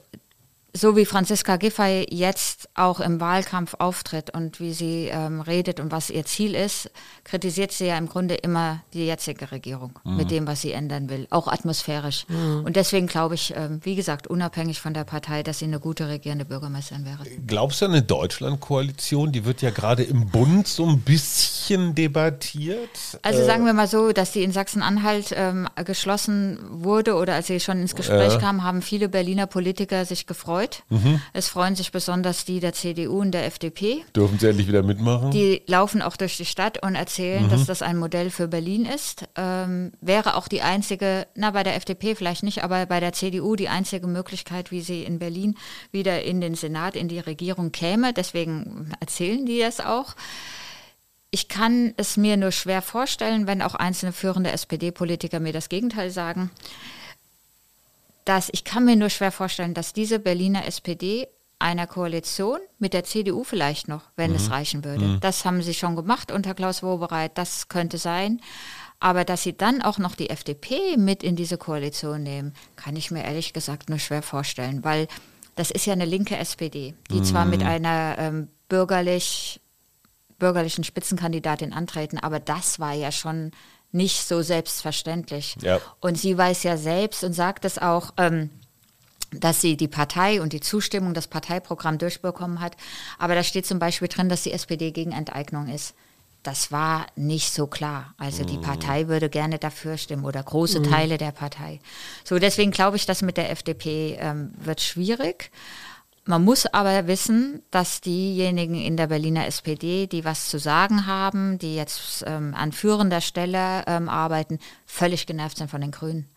so wie Franziska Giffey jetzt auch im Wahlkampf auftritt und wie sie ähm, redet und was ihr Ziel ist, kritisiert sie ja im Grunde immer die jetzige Regierung mhm. mit dem, was sie ändern will, auch atmosphärisch. Mhm. Und deswegen glaube ich, ähm, wie gesagt, unabhängig von der Partei, dass sie eine gute regierende Bürgermeisterin wäre. Glaubst du eine Deutschland-Koalition, die wird ja gerade im Bund so ein bisschen debattiert? Also äh, sagen wir mal so, dass sie in Sachsen-Anhalt ähm, geschlossen wurde oder als sie schon ins Gespräch äh. kam, haben viele Berliner Politiker sich gefreut gefreut. Mhm. Es freuen sich besonders die der CDU und der FDP. Dürfen sie endlich wieder mitmachen? Die laufen auch durch die Stadt und erzählen, mhm. dass das ein Modell für Berlin ist. Ähm, wäre auch die einzige, na bei der FDP vielleicht nicht, aber bei der CDU die einzige Möglichkeit, wie sie in Berlin wieder in den Senat, in die Regierung käme. Deswegen erzählen die das auch. Ich kann es mir nur schwer vorstellen, wenn auch einzelne führende SPD-Politiker mir das Gegenteil sagen dass ich kann mir nur schwer vorstellen, dass diese Berliner SPD einer Koalition mit der CDU vielleicht noch, wenn mhm. es reichen würde. Mhm. Das haben sie schon gemacht unter Klaus Wobereit, das könnte sein. Aber dass sie dann auch noch die FDP mit in diese Koalition nehmen, kann ich mir ehrlich gesagt nur schwer vorstellen, weil das ist ja eine linke SPD, die mhm. zwar mit mhm. einer ähm, bürgerlich, bürgerlichen Spitzenkandidatin antreten, aber das war ja schon nicht so selbstverständlich. Ja. Und sie weiß ja selbst und sagt es auch, ähm, dass sie die Partei und die Zustimmung, das Parteiprogramm durchbekommen hat. Aber da steht zum Beispiel drin, dass die SPD gegen Enteignung ist. Das war nicht so klar. Also die mhm. Partei würde gerne dafür stimmen oder große mhm. Teile der Partei. So, deswegen glaube ich, dass mit der FDP ähm, wird schwierig. Man muss aber wissen, dass diejenigen in der Berliner SPD, die was zu sagen haben, die jetzt ähm, an führender Stelle ähm, arbeiten, völlig genervt sind von den Grünen.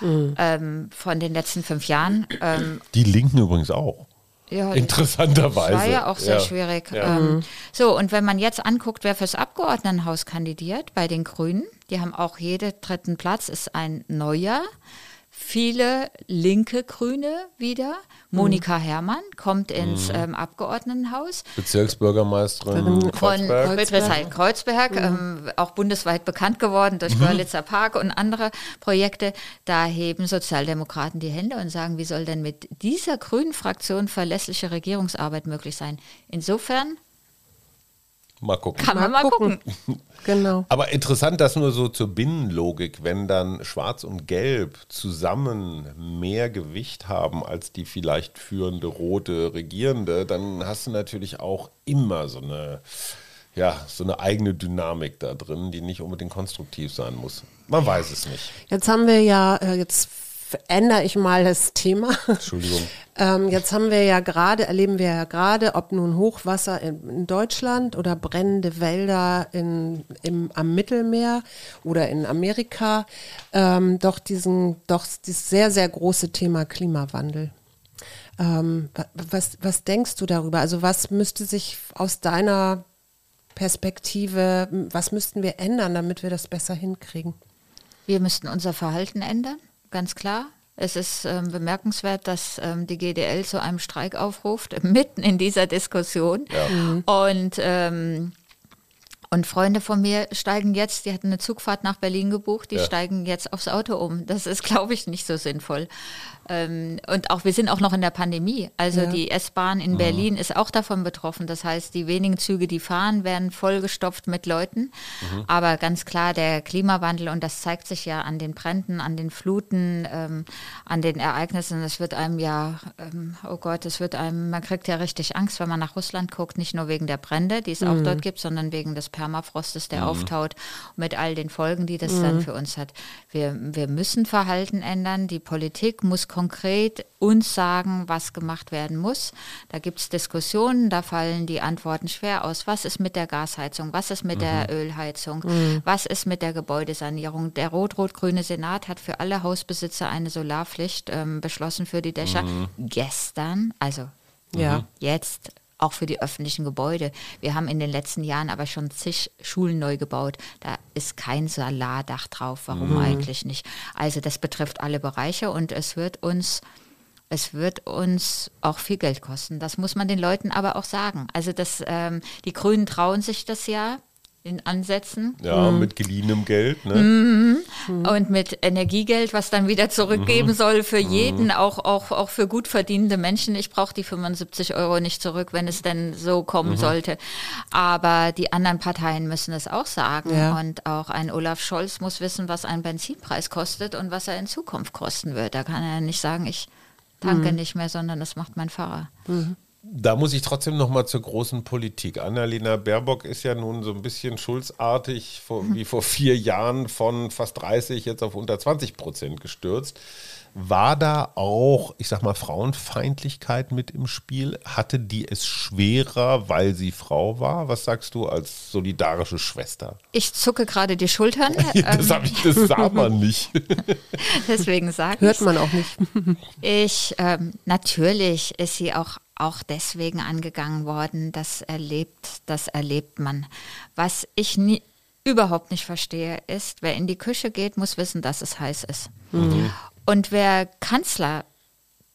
Mhm. Ähm, von den letzten fünf Jahren. Ähm, die Linken übrigens auch. Ja, Interessanterweise. Das war ja auch sehr ja. schwierig. Ja. Ähm, so, und wenn man jetzt anguckt, wer fürs Abgeordnetenhaus kandidiert bei den Grünen, die haben auch jeden dritten Platz, ist ein neuer viele linke Grüne wieder. Monika mhm. Herrmann kommt ins mhm. ähm, Abgeordnetenhaus. Bezirksbürgermeisterin von Kreuzberg, Kreuzberg mhm. ähm, auch bundesweit bekannt geworden durch mhm. Görlitzer Park und andere Projekte. Da heben Sozialdemokraten die Hände und sagen, wie soll denn mit dieser grünen Fraktion verlässliche Regierungsarbeit möglich sein? Insofern Mal gucken. Kann man mal, mal gucken. gucken. [laughs] Genau. Aber interessant, dass nur so zur Binnenlogik, wenn dann Schwarz und Gelb zusammen mehr Gewicht haben als die vielleicht führende rote Regierende, dann hast du natürlich auch immer so eine, ja, so eine eigene Dynamik da drin, die nicht unbedingt konstruktiv sein muss. Man weiß es nicht. Jetzt haben wir ja, äh, jetzt ändere ich mal das Thema. Entschuldigung. [laughs] ähm, jetzt haben wir ja gerade, erleben wir ja gerade, ob nun Hochwasser in, in Deutschland oder brennende Wälder in, im, am Mittelmeer oder in Amerika, ähm, doch diesen, doch dieses sehr, sehr große Thema Klimawandel. Ähm, was, was denkst du darüber? Also was müsste sich aus deiner Perspektive, was müssten wir ändern, damit wir das besser hinkriegen? Wir müssten unser Verhalten ändern ganz klar. Es ist ähm, bemerkenswert, dass ähm, die GDL zu einem Streik aufruft, [laughs] mitten in dieser Diskussion. Ja. Mhm. Und, ähm, Und Freunde von mir steigen jetzt, die hatten eine Zugfahrt nach Berlin gebucht, die Ja. steigen jetzt aufs Auto um. Das ist, [laughs] glaube ich, nicht so sinnvoll. Ähm, und auch wir sind auch noch in der Pandemie. Also Ja. die S-Bahn in Berlin ist auch davon betroffen. Das heißt, die wenigen Züge, die fahren, werden vollgestopft mit Leuten. Aber ganz klar, der Klimawandel, und das zeigt sich ja an den Bränden, an den Fluten, ähm, an den Ereignissen, es wird einem ja, ähm, oh Gott, es wird einem, man kriegt ja richtig Angst, wenn man nach Russland guckt, nicht nur wegen der Brände, die es auch dort gibt, sondern wegen des Permafrostes, der auftaut, mit all den Folgen, die das dann für uns hat. Wir, wir müssen Verhalten ändern. Die Politik muss konkret uns sagen, was gemacht werden muss. Da gibt es Diskussionen, da fallen die Antworten schwer aus. Was ist mit der Gasheizung? Was ist mit der Ölheizung? Was ist mit der Gebäudesanierung? Der rot-rot-grüne Senat hat für alle Hausbesitzer eine Solarpflicht ähm, beschlossen für die Dächer. Gestern, also Ja. jetzt auch für die öffentlichen Gebäude. Wir haben in den letzten Jahren aber schon zig Schulen neu gebaut. Da ist kein Solardach drauf. Warum eigentlich nicht? Also das betrifft alle Bereiche und es wird uns es wird uns auch viel Geld kosten. Das muss man den Leuten aber auch sagen. Also das, ähm, die Grünen trauen sich das ja in Ansätzen Ja, mit geliehenem Geld. Ne? und mit Energiegeld, was dann wieder zurückgeben soll für jeden, auch, auch, auch für gut verdienende Menschen. Ich brauche die 75 Euro nicht zurück, wenn es denn so kommen sollte. Aber die anderen Parteien müssen es auch sagen. Ja. Und auch ein Olaf Scholz muss wissen, was ein Benzinpreis kostet und was er in Zukunft kosten wird. Da kann er nicht sagen, ich tanke nicht mehr, sondern das macht mein Fahrer. Da muss ich trotzdem noch mal zur großen Politik. Annalena Baerbock ist ja nun so ein bisschen schulzartig vor, wie vor vier Jahren von fast 30 jetzt auf unter 20 Prozent gestürzt. War da auch, ich sag mal, Frauenfeindlichkeit mit im Spiel? Hatte die es schwerer, weil sie Frau war? Was sagst du als solidarische Schwester? Ich zucke gerade die Schultern, [laughs] Das, hab ich, das sah man nicht. [laughs] deswegen sage Hört man auch nicht. Ich, ähm, natürlich ist sie auch, auch deswegen angegangen worden. Das erlebt, das erlebt man. Was ich nie, überhaupt nicht verstehe, ist, wer in die Küche geht, muss wissen, dass es heiß ist. Und wer Kanzler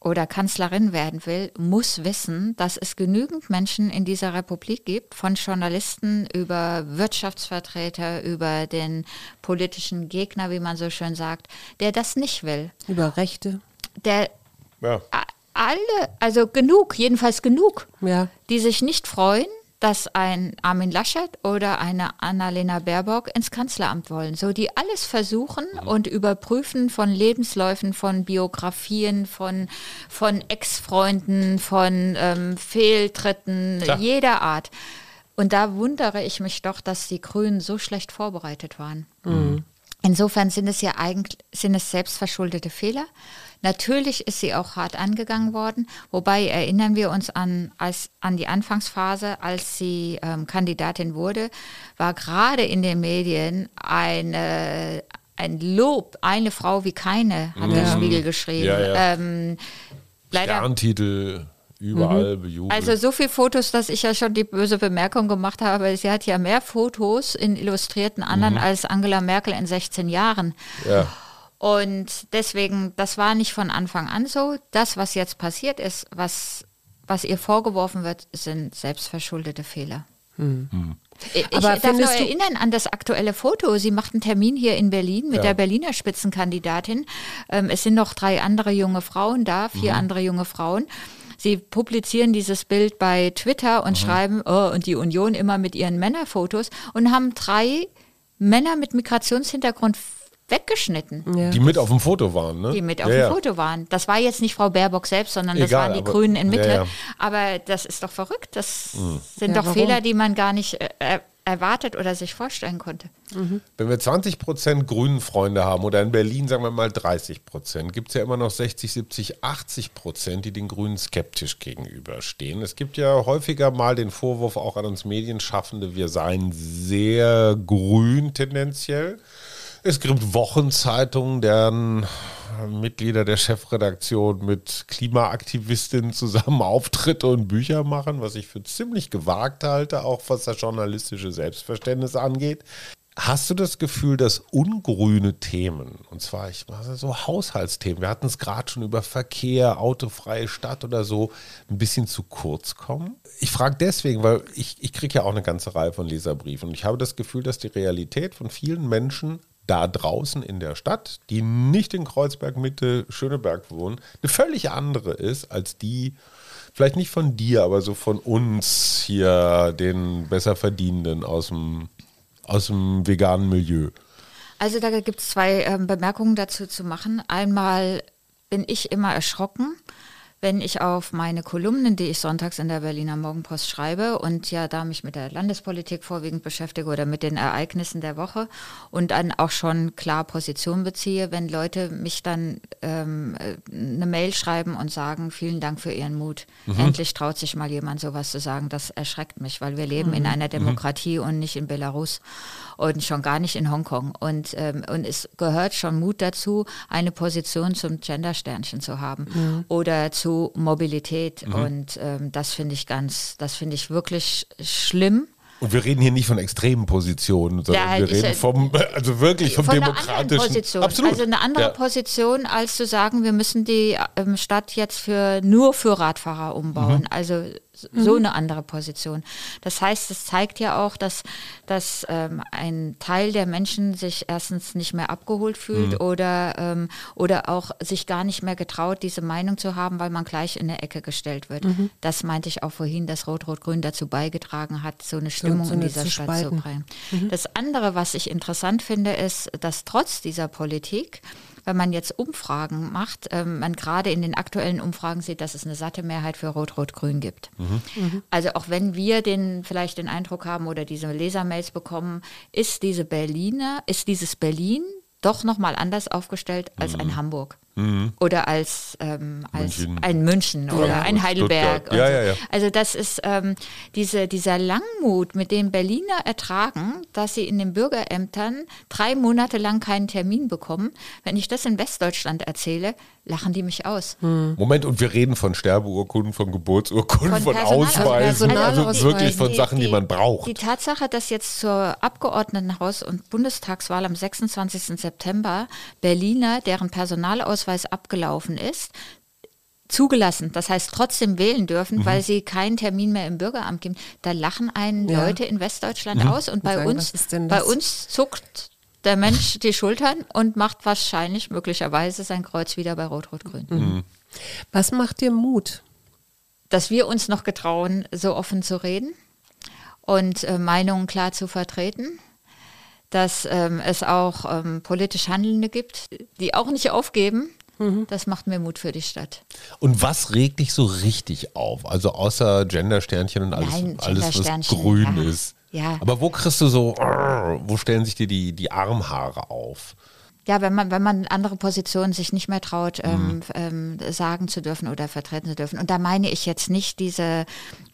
oder Kanzlerin werden will, muss wissen, dass es genügend Menschen in dieser Republik gibt, von Journalisten über Wirtschaftsvertreter, über den politischen Gegner, wie man so schön sagt, der das nicht will. Über Rechte. Der Ja. Alle, also genug, jedenfalls genug, Ja. die sich nicht freuen, dass ein Armin Laschet oder eine Annalena Baerbock ins Kanzleramt wollen. So, die alles versuchen und überprüfen von Lebensläufen, von Biografien, von, von Ex-Freunden, von ähm, Fehltritten Klar. jeder Art. Und da wundere ich mich doch, dass die Grünen so schlecht vorbereitet waren. Insofern sind es ja eigentlich sind es selbstverschuldete Fehler. Natürlich ist sie auch hart angegangen worden, wobei erinnern wir uns an, als, an die Anfangsphase, als sie ähm, Kandidatin wurde, war gerade in den Medien eine, ein Lob, eine Frau wie keine, hat der Spiegel geschrieben. Ja, ja. Ähm, leider, Sterntitel überall bejubelt. also so viele Fotos, dass ich ja schon die böse Bemerkung gemacht habe, sie hat ja mehr Fotos in illustrierten anderen als Angela Merkel in 16 Jahren. ja. Und deswegen, das war nicht von Anfang an so. Das, was jetzt passiert ist, was, was ihr vorgeworfen wird, sind selbstverschuldete Fehler. Ich, ich Aber darf nur erinnern an das aktuelle Foto. Sie macht einen Termin hier in Berlin mit Ja. der Berliner Spitzenkandidatin. Ähm, es sind noch drei andere junge Frauen da, vier andere junge Frauen. Sie publizieren dieses Bild bei Twitter und schreiben, oh, und die Union immer mit ihren Männerfotos und haben drei Männer mit Migrationshintergrund weggeschnitten Ja. Die mit auf dem Foto waren, ne? die mit auf ja, dem ja. Foto waren. Das war jetzt nicht Frau Baerbock selbst, sondern das Egal, waren die aber- Grünen in Mitte. ja, ja. Aber das ist doch verrückt. Das Mhm. sind Ja, doch warum? Fehler, die man gar nicht äh, äh, erwartet oder sich vorstellen konnte. Wenn wir 20 Prozent grünen Freunde haben oder in Berlin sagen wir mal 30 Prozent, gibt es ja immer noch 60, 70, 80 Prozent, die den Grünen skeptisch gegenüberstehen. Es gibt ja häufiger mal den Vorwurf auch an uns Medienschaffende, wir seien sehr grün tendenziell. Es gibt Wochenzeitungen, deren Mitglieder der Chefredaktion mit Klimaaktivistinnen zusammen [laughs] Auftritte und Bücher machen, was ich für ziemlich gewagt halte, auch was das journalistische Selbstverständnis angeht. Hast du das Gefühl, dass ungrüne Themen, und zwar ich mache so Haushaltsthemen, wir hatten es gerade schon über Verkehr, autofreie Stadt oder so, ein bisschen zu kurz kommen? Ich frage deswegen, weil ich, ich kriege ja auch eine ganze Reihe von Leserbriefen und ich habe das Gefühl, dass die Realität von vielen Menschen da draußen in der Stadt, die nicht in Kreuzberg Mitte, Schöneberg wohnen, eine völlig andere ist als die, vielleicht nicht von dir, aber so von uns hier, den Besserverdienenden aus dem aus dem veganen Milieu? Also da gibt es zwei ähm, Bemerkungen dazu zu machen. Einmal bin ich immer erschrocken, wenn ich auf meine Kolumnen, die ich sonntags in der Berliner Morgenpost schreibe und ja da mich mit der Landespolitik vorwiegend beschäftige oder mit den Ereignissen der Woche und dann auch schon klar Position beziehe, wenn Leute mich dann ähm, eine Mail schreiben und sagen, vielen Dank für Ihren Mut. Mhm. Endlich traut sich mal jemand sowas zu sagen. Das erschreckt mich, weil wir leben mhm. in einer Demokratie mhm. und nicht in Belarus und schon gar nicht in Hongkong. Und, ähm, und es gehört schon Mut dazu, eine Position zum Gender-Sternchen zu haben mhm. oder zu Mobilität. Mhm. Und ähm, das finde ich ganz, das finde ich wirklich schlimm. Und wir reden hier nicht von extremen Positionen, sondern ja, wir reden vom, [laughs] also wirklich vom von demokratischen. Position. Absolut. Also eine andere ja. Position, als zu sagen, wir müssen die ähm, Stadt jetzt für nur für Radfahrer umbauen. Mhm. Also so mhm. eine andere Position. Das heißt, es zeigt ja auch, dass, dass ähm, ein Teil der Menschen sich erstens nicht mehr abgeholt fühlt mhm. oder, ähm, oder auch sich gar nicht mehr getraut, diese Meinung zu haben, weil man gleich in eine Ecke gestellt wird. Mhm. Das meinte ich auch vorhin, dass Rot-Rot-Grün dazu beigetragen hat, so eine Stimmung so, so in dieser Stadt zu bringen. Mhm. Das andere, was ich interessant finde, ist, dass trotz dieser Politik wenn man jetzt Umfragen macht, ähm, man gerade in den aktuellen Umfragen sieht, dass es eine satte Mehrheit für Rot-Rot-Grün gibt. Mhm. Mhm. Also auch wenn wir den vielleicht den Eindruck haben oder diese Lesermails bekommen, ist diese Berliner, ist dieses Berlin doch nochmal anders aufgestellt als mhm. ein Hamburg. Mhm. Oder als, ähm, als München. ein München oder ja, ein Heidelberg. Ja, so. ja, ja. Also das ist ähm, diese, dieser Langmut, mit dem Berliner ertragen, dass sie in den Bürgerämtern drei Monate lang keinen Termin bekommen. Wenn ich das in Westdeutschland erzähle, lachen die mich aus. Hm. Moment, und wir reden von Sterbeurkunden, von Geburtsurkunden, von, von Ausweisen, also, also wirklich von die, Sachen, die, die, man braucht. Die Tatsache, dass jetzt zur Abgeordnetenhaus- und Bundestagswahl am 26. September Berliner, deren Personalausweis abgelaufen ist, zugelassen, das heißt trotzdem wählen dürfen, mhm. weil sie keinen Termin mehr im Bürgeramt geben. Da lachen einen ja. Leute in Westdeutschland mhm. aus und bei sagen, uns, bei uns zuckt der Mensch die Schultern und macht wahrscheinlich, möglicherweise sein Kreuz wieder bei Rot-Rot-Grün. Mhm. Was macht dir Mut? Dass wir uns noch getrauen, so offen zu reden und äh, Meinungen klar zu vertreten. Dass ähm, es auch ähm, politisch Handelnde gibt, die auch nicht aufgeben, mhm. das macht mir Mut für die Stadt. Und was regt dich so richtig auf? Also außer Gendersternchen und alles, Nein, alles was grün ja. ist. Ja. Aber wo kriegst du so, wo stellen sich dir die, die Armhaare auf? Ja, wenn man, wenn man andere Positionen sich nicht mehr traut, ähm, mhm. ähm, sagen zu dürfen oder vertreten zu dürfen. Und da meine ich jetzt nicht diese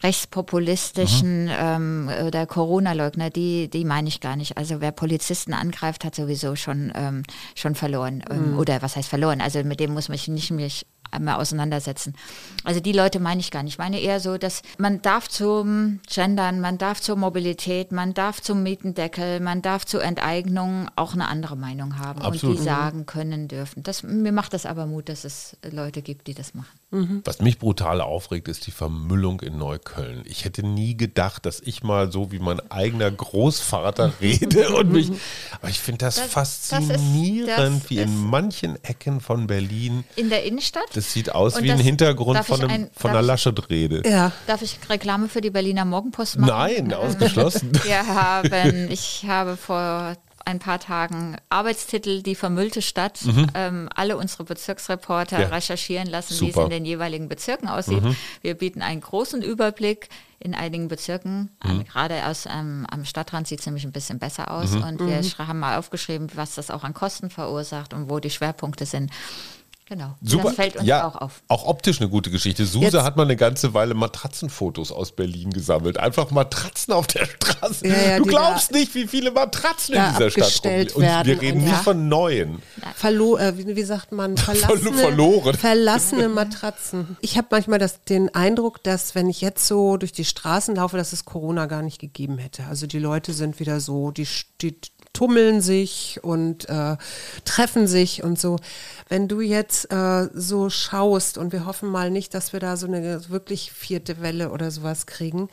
rechtspopulistischen mhm. ähm, oder Corona-Leugner, die, die meine ich gar nicht. Also wer Polizisten angreift, hat sowieso schon, ähm, schon verloren. Ähm, mhm. Oder was heißt verloren? Also mit dem muss man sich nicht mich einmal auseinandersetzen. Also die Leute meine ich gar nicht. Ich meine eher so, dass man darf zum Gendern, man darf zur Mobilität, man darf zum Mietendeckel, man darf zur Enteignung auch eine andere Meinung haben Absolut. und die sagen können dürfen. Das, mir macht das aber Mut, dass es Leute gibt, die das machen. Mhm. Was mich brutal aufregt, ist die Vermüllung in Neukölln. Ich hätte nie gedacht, dass ich mal so wie mein eigener Großvater [laughs] rede und mich. Aber ich finde das, das, faszinierend, das ist, das wie in manchen Ecken von Berlin. In der Innenstadt? Das sieht aus und wie ein Hintergrund von, einem, ein, von einer Laschet-Rede. Ja. Darf ich Reklame für die Berliner Morgenpost machen? Nein, ausgeschlossen. Wir haben, ich habe vor ein paar Tagen Arbeitstitel Die vermüllte Stadt. Mhm. Ähm, alle unsere Bezirksreporter ja. recherchieren lassen, Super. wie es in den jeweiligen Bezirken aussieht. Mhm. Wir bieten einen großen Überblick in einigen Bezirken. Mhm. Gerade aus ähm, am Stadtrand sieht es nämlich ein bisschen besser aus. Mhm. Und wir mhm. haben mal aufgeschrieben, was das auch an Kosten verursacht und wo die Schwerpunkte sind. Genau. Super. Das fällt uns ja, auch auf. Auch optisch eine gute Geschichte. Suse Jetzt. hat mal eine ganze Weile Matratzenfotos aus Berlin gesammelt. Einfach Matratzen auf der Straße. Ja, ja, du glaubst nicht, wie viele Matratzen in dieser Stadt rumliegen. Und wir reden nicht von neuen. Verlo äh, wie, wie, sagt man? [laughs] Verlassene, Verloren. Verlassene Matratzen. Ich habe manchmal das, den Eindruck, dass wenn ich jetzt so durch die Straßen laufe, dass es Corona gar nicht gegeben hätte. Also die Leute sind wieder so, die, die tummeln sich und äh, treffen sich und so. Wenn du jetzt äh, so schaust und wir hoffen mal nicht, dass wir da so eine wirklich vierte Welle oder sowas kriegen,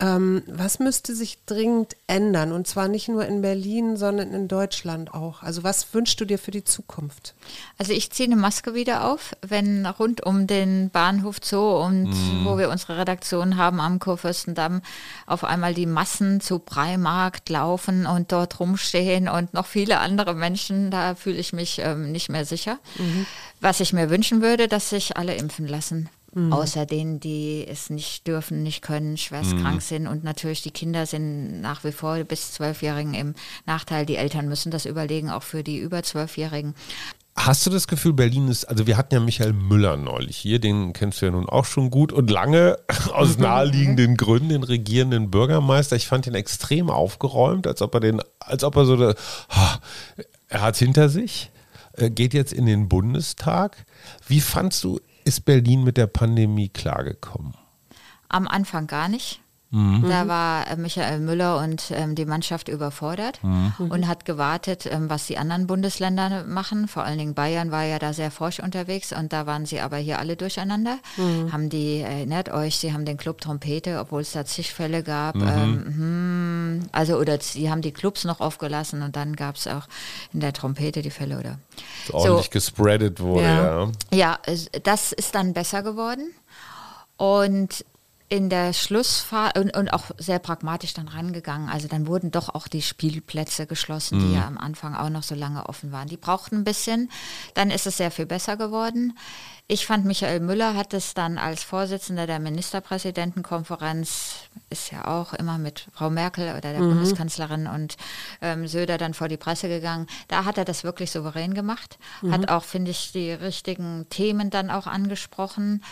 ähm, was müsste sich dringend ändern? Und zwar nicht nur in Berlin, sondern in Deutschland auch. Also was wünschst du dir für die Zukunft? Also ich ziehe eine Maske wieder auf, wenn rund um den Bahnhof Zoo und mm. wo wir unsere Redaktion haben am Kurfürstendamm auf einmal die Massen zu Breimarkt laufen und dort rumstehen und noch viele andere Menschen, da fühle ich mich ähm, nicht mehr sicher. Mhm. Was ich mir wünschen würde, dass sich alle impfen lassen. Mhm. Außer denen, die es nicht dürfen, nicht können, schwerst mhm. krank sind. Und natürlich die Kinder sind nach wie vor bis Zwölfjährigen im Nachteil. Die Eltern müssen das überlegen, auch für die über Zwölfjährigen. Hast du das Gefühl, Berlin ist, also wir hatten ja Michael Müller neulich hier, den kennst du ja nun auch schon gut und lange [laughs] aus mhm. naheliegenden Gründen den regierenden Bürgermeister. Ich fand ihn extrem aufgeräumt, als ob er den, als ob er so, er hat es hinter sich. Äh, geht jetzt in den Bundestag. Wie fandst du, ist Berlin mit der Pandemie klargekommen? Am Anfang gar nicht. Mhm. Da war äh, Michael Müller und ähm, die Mannschaft überfordert mhm. und hat gewartet, ähm, was die anderen Bundesländer machen. Vor allen Dingen Bayern war ja da sehr forsch unterwegs und da waren sie aber hier alle durcheinander. Mhm. Haben die, erinnert euch, sie haben den Club Trompete, obwohl es da zig Fälle gab. Mhm. Ähm, hm, also, oder sie haben die Clubs noch aufgelassen und dann gab es auch in der Trompete die Fälle, oder? So ordentlich gespreadet wurde, ja. Ja, ja das ist dann besser geworden. Und in der Schlussphase und, und, auch sehr pragmatisch dann rangegangen. Also dann wurden doch auch die Spielplätze geschlossen, die mhm. ja am Anfang auch noch so lange offen waren. Die brauchten ein bisschen. Dann ist es sehr viel besser geworden. Ich fand, Michael Müller hat es dann als Vorsitzender der Ministerpräsidentenkonferenz, ist ja auch immer mit Frau Merkel oder der mhm. Bundeskanzlerin und ähm, Söder dann vor die Presse gegangen. Da hat er das wirklich souverän gemacht, mhm. hat auch, finde ich, die richtigen Themen dann auch angesprochen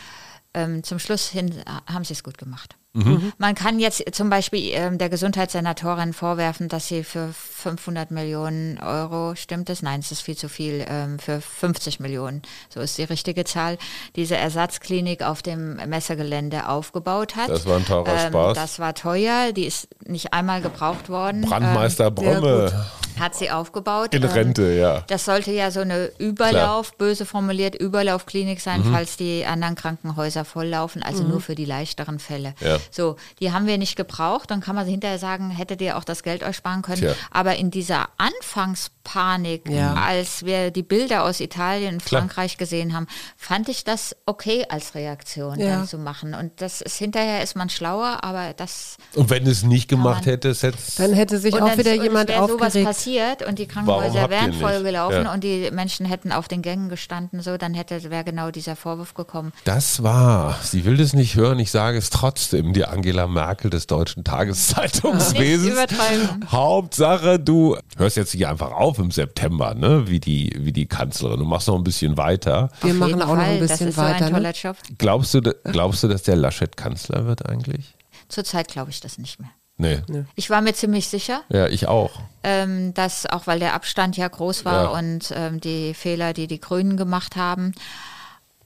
ähm, zum Schluss hin haben sie es gut gemacht. Mhm. Man kann jetzt zum Beispiel ähm, der Gesundheitssenatorin vorwerfen, dass sie für 500 Millionen Euro, stimmt es? Nein, es ist viel zu viel, ähm, für 50 Millionen, so ist die richtige Zahl, diese Ersatzklinik auf dem Messegelände aufgebaut hat. Das war ein teurer ähm, Spaß. Das war teuer, die ist nicht einmal gebraucht worden. Brandmeister ähm, Bromme. Hat sie aufgebaut. In ähm, Rente, ja. Das sollte ja so eine Überlauf, Klar. böse formuliert, Überlaufklinik sein, mhm. falls die anderen Krankenhäuser volllaufen, also mhm. nur für die leichteren Fälle. Ja. So, die haben wir nicht gebraucht. Dann kann man hinterher sagen, hättet ihr auch das Geld euch sparen können. Tja. Aber in dieser Anfangspanik, ja. als wir die Bilder aus Italien und Frankreich Klar. gesehen haben, fand ich das okay als Reaktion ja. dann zu machen. Und das ist hinterher ist man schlauer, aber das. Und wenn es nicht gemacht hätte, es hätte dann hätte sich auch dann, wieder jemand aufgeregt. sowas passiert und die Krankenhäuser wären vollgelaufen ja. und die Menschen hätten auf den Gängen gestanden, so dann hätte wäre genau dieser Vorwurf gekommen. Das war. Sie will das nicht hören. Ich sage es trotzdem die Angela Merkel des deutschen Tageszeitungswesens. Hauptsache, du hörst jetzt hier einfach auf im September, ne? wie, die, wie die Kanzlerin. Du machst noch ein bisschen weiter. Wir machen auch Fall. noch ein bisschen das ist weiter. So ein toller Job. Glaubst, du, glaubst du, dass der Laschet Kanzler wird eigentlich? Zurzeit glaube ich das nicht mehr. Nee. Ich war mir ziemlich sicher. Ja, ich auch. Ähm, dass auch weil der Abstand ja groß war ja. und ähm, die Fehler, die die Grünen gemacht haben.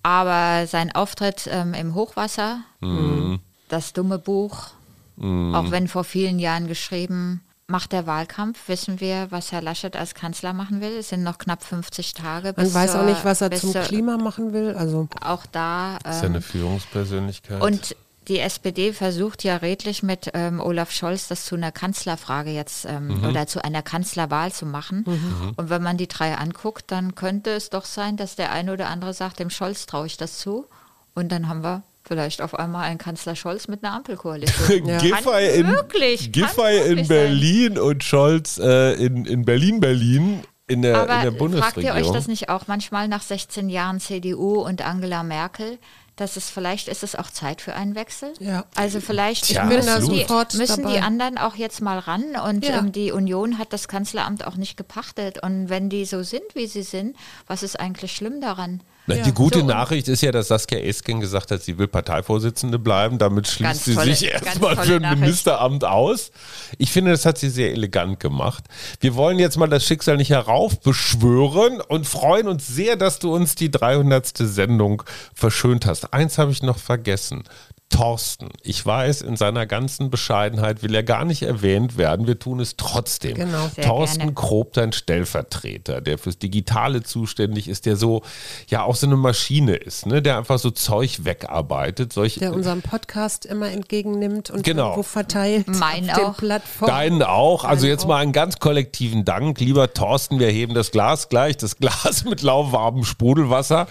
Aber sein Auftritt ähm, im Hochwasser, mhm das dumme Buch, mm. auch wenn vor vielen Jahren geschrieben, macht der Wahlkampf. Wissen wir, was Herr Laschet als Kanzler machen will? Es sind noch knapp 50 Tage. Man weiß zur, auch nicht, was er zum Klima machen will. Also auch da. Ähm, ist ja eine ähm, Führungspersönlichkeit. Und die SPD versucht ja redlich mit ähm, Olaf Scholz das zu einer Kanzlerfrage jetzt ähm, mhm. oder zu einer Kanzlerwahl zu machen. Mhm. Und wenn man die drei anguckt, dann könnte es doch sein, dass der eine oder andere sagt, dem Scholz traue ich das zu. Und dann haben wir Vielleicht auf einmal ein Kanzler Scholz mit einer Ampelkoalition. [laughs] ja. Giffey in, wirklich, Giffey in Berlin sein. und Scholz äh, in, in Berlin, Berlin. In der, Aber in der Bundesregierung. fragt ihr euch das nicht auch manchmal nach 16 Jahren CDU und Angela Merkel? Dass es vielleicht ist es auch Zeit für einen Wechsel. Ja. Also vielleicht ja, müssen, die, müssen die, anderen auch jetzt mal ran und ja. ähm, die Union hat das Kanzleramt auch nicht gepachtet und wenn die so sind, wie sie sind, was ist eigentlich schlimm daran? Na, die gute so, Nachricht ist ja, dass Saskia Esken gesagt hat, sie will Parteivorsitzende bleiben. Damit schließt sie tolle, sich erstmal für ein Nachricht. Ministeramt aus. Ich finde, das hat sie sehr elegant gemacht. Wir wollen jetzt mal das Schicksal nicht heraufbeschwören und freuen uns sehr, dass du uns die 300. Sendung verschönt hast. Eins habe ich noch vergessen. Thorsten. Ich weiß, in seiner ganzen Bescheidenheit will er gar nicht erwähnt werden. Wir tun es trotzdem. Genau. Sehr Thorsten gerne. Krob, dein Stellvertreter, der fürs Digitale zuständig ist, der so, ja, auch so eine Maschine ist, ne? der einfach so Zeug wegarbeitet. Solch, Der unseren Podcast immer entgegennimmt und Genau. irgendwo verteilt Meinen auf den auch. Plattformen. Deinen auch. Also jetzt auch. mal einen ganz kollektiven Dank. Lieber Thorsten, wir heben das Glas gleich, das Glas mit lauwarmem Sprudelwasser,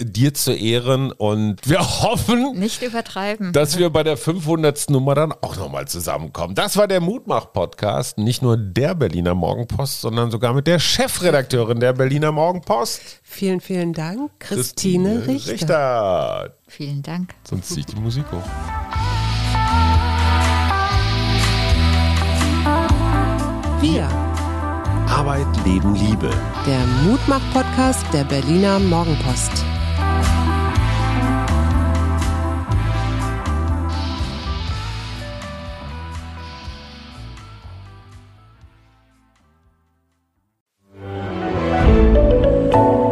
dir zu Ehren. Und wir hoffen, Nicht übertreiben. Dass wir bei der 500. Nummer dann auch nochmal zusammenkommen. Das war der Mutmach-Podcast. Nicht nur der Berliner Morgenpost, sondern sogar mit der Chefredakteurin der Berliner Morgenpost, Vielen, vielen Dank, Christine, Richter. Richter. Vielen Dank. Sonst ziehe ich die Musik hoch. Wir, Arbeit, Leben, Liebe. der Mutmach-Podcast der Berliner Morgenpost.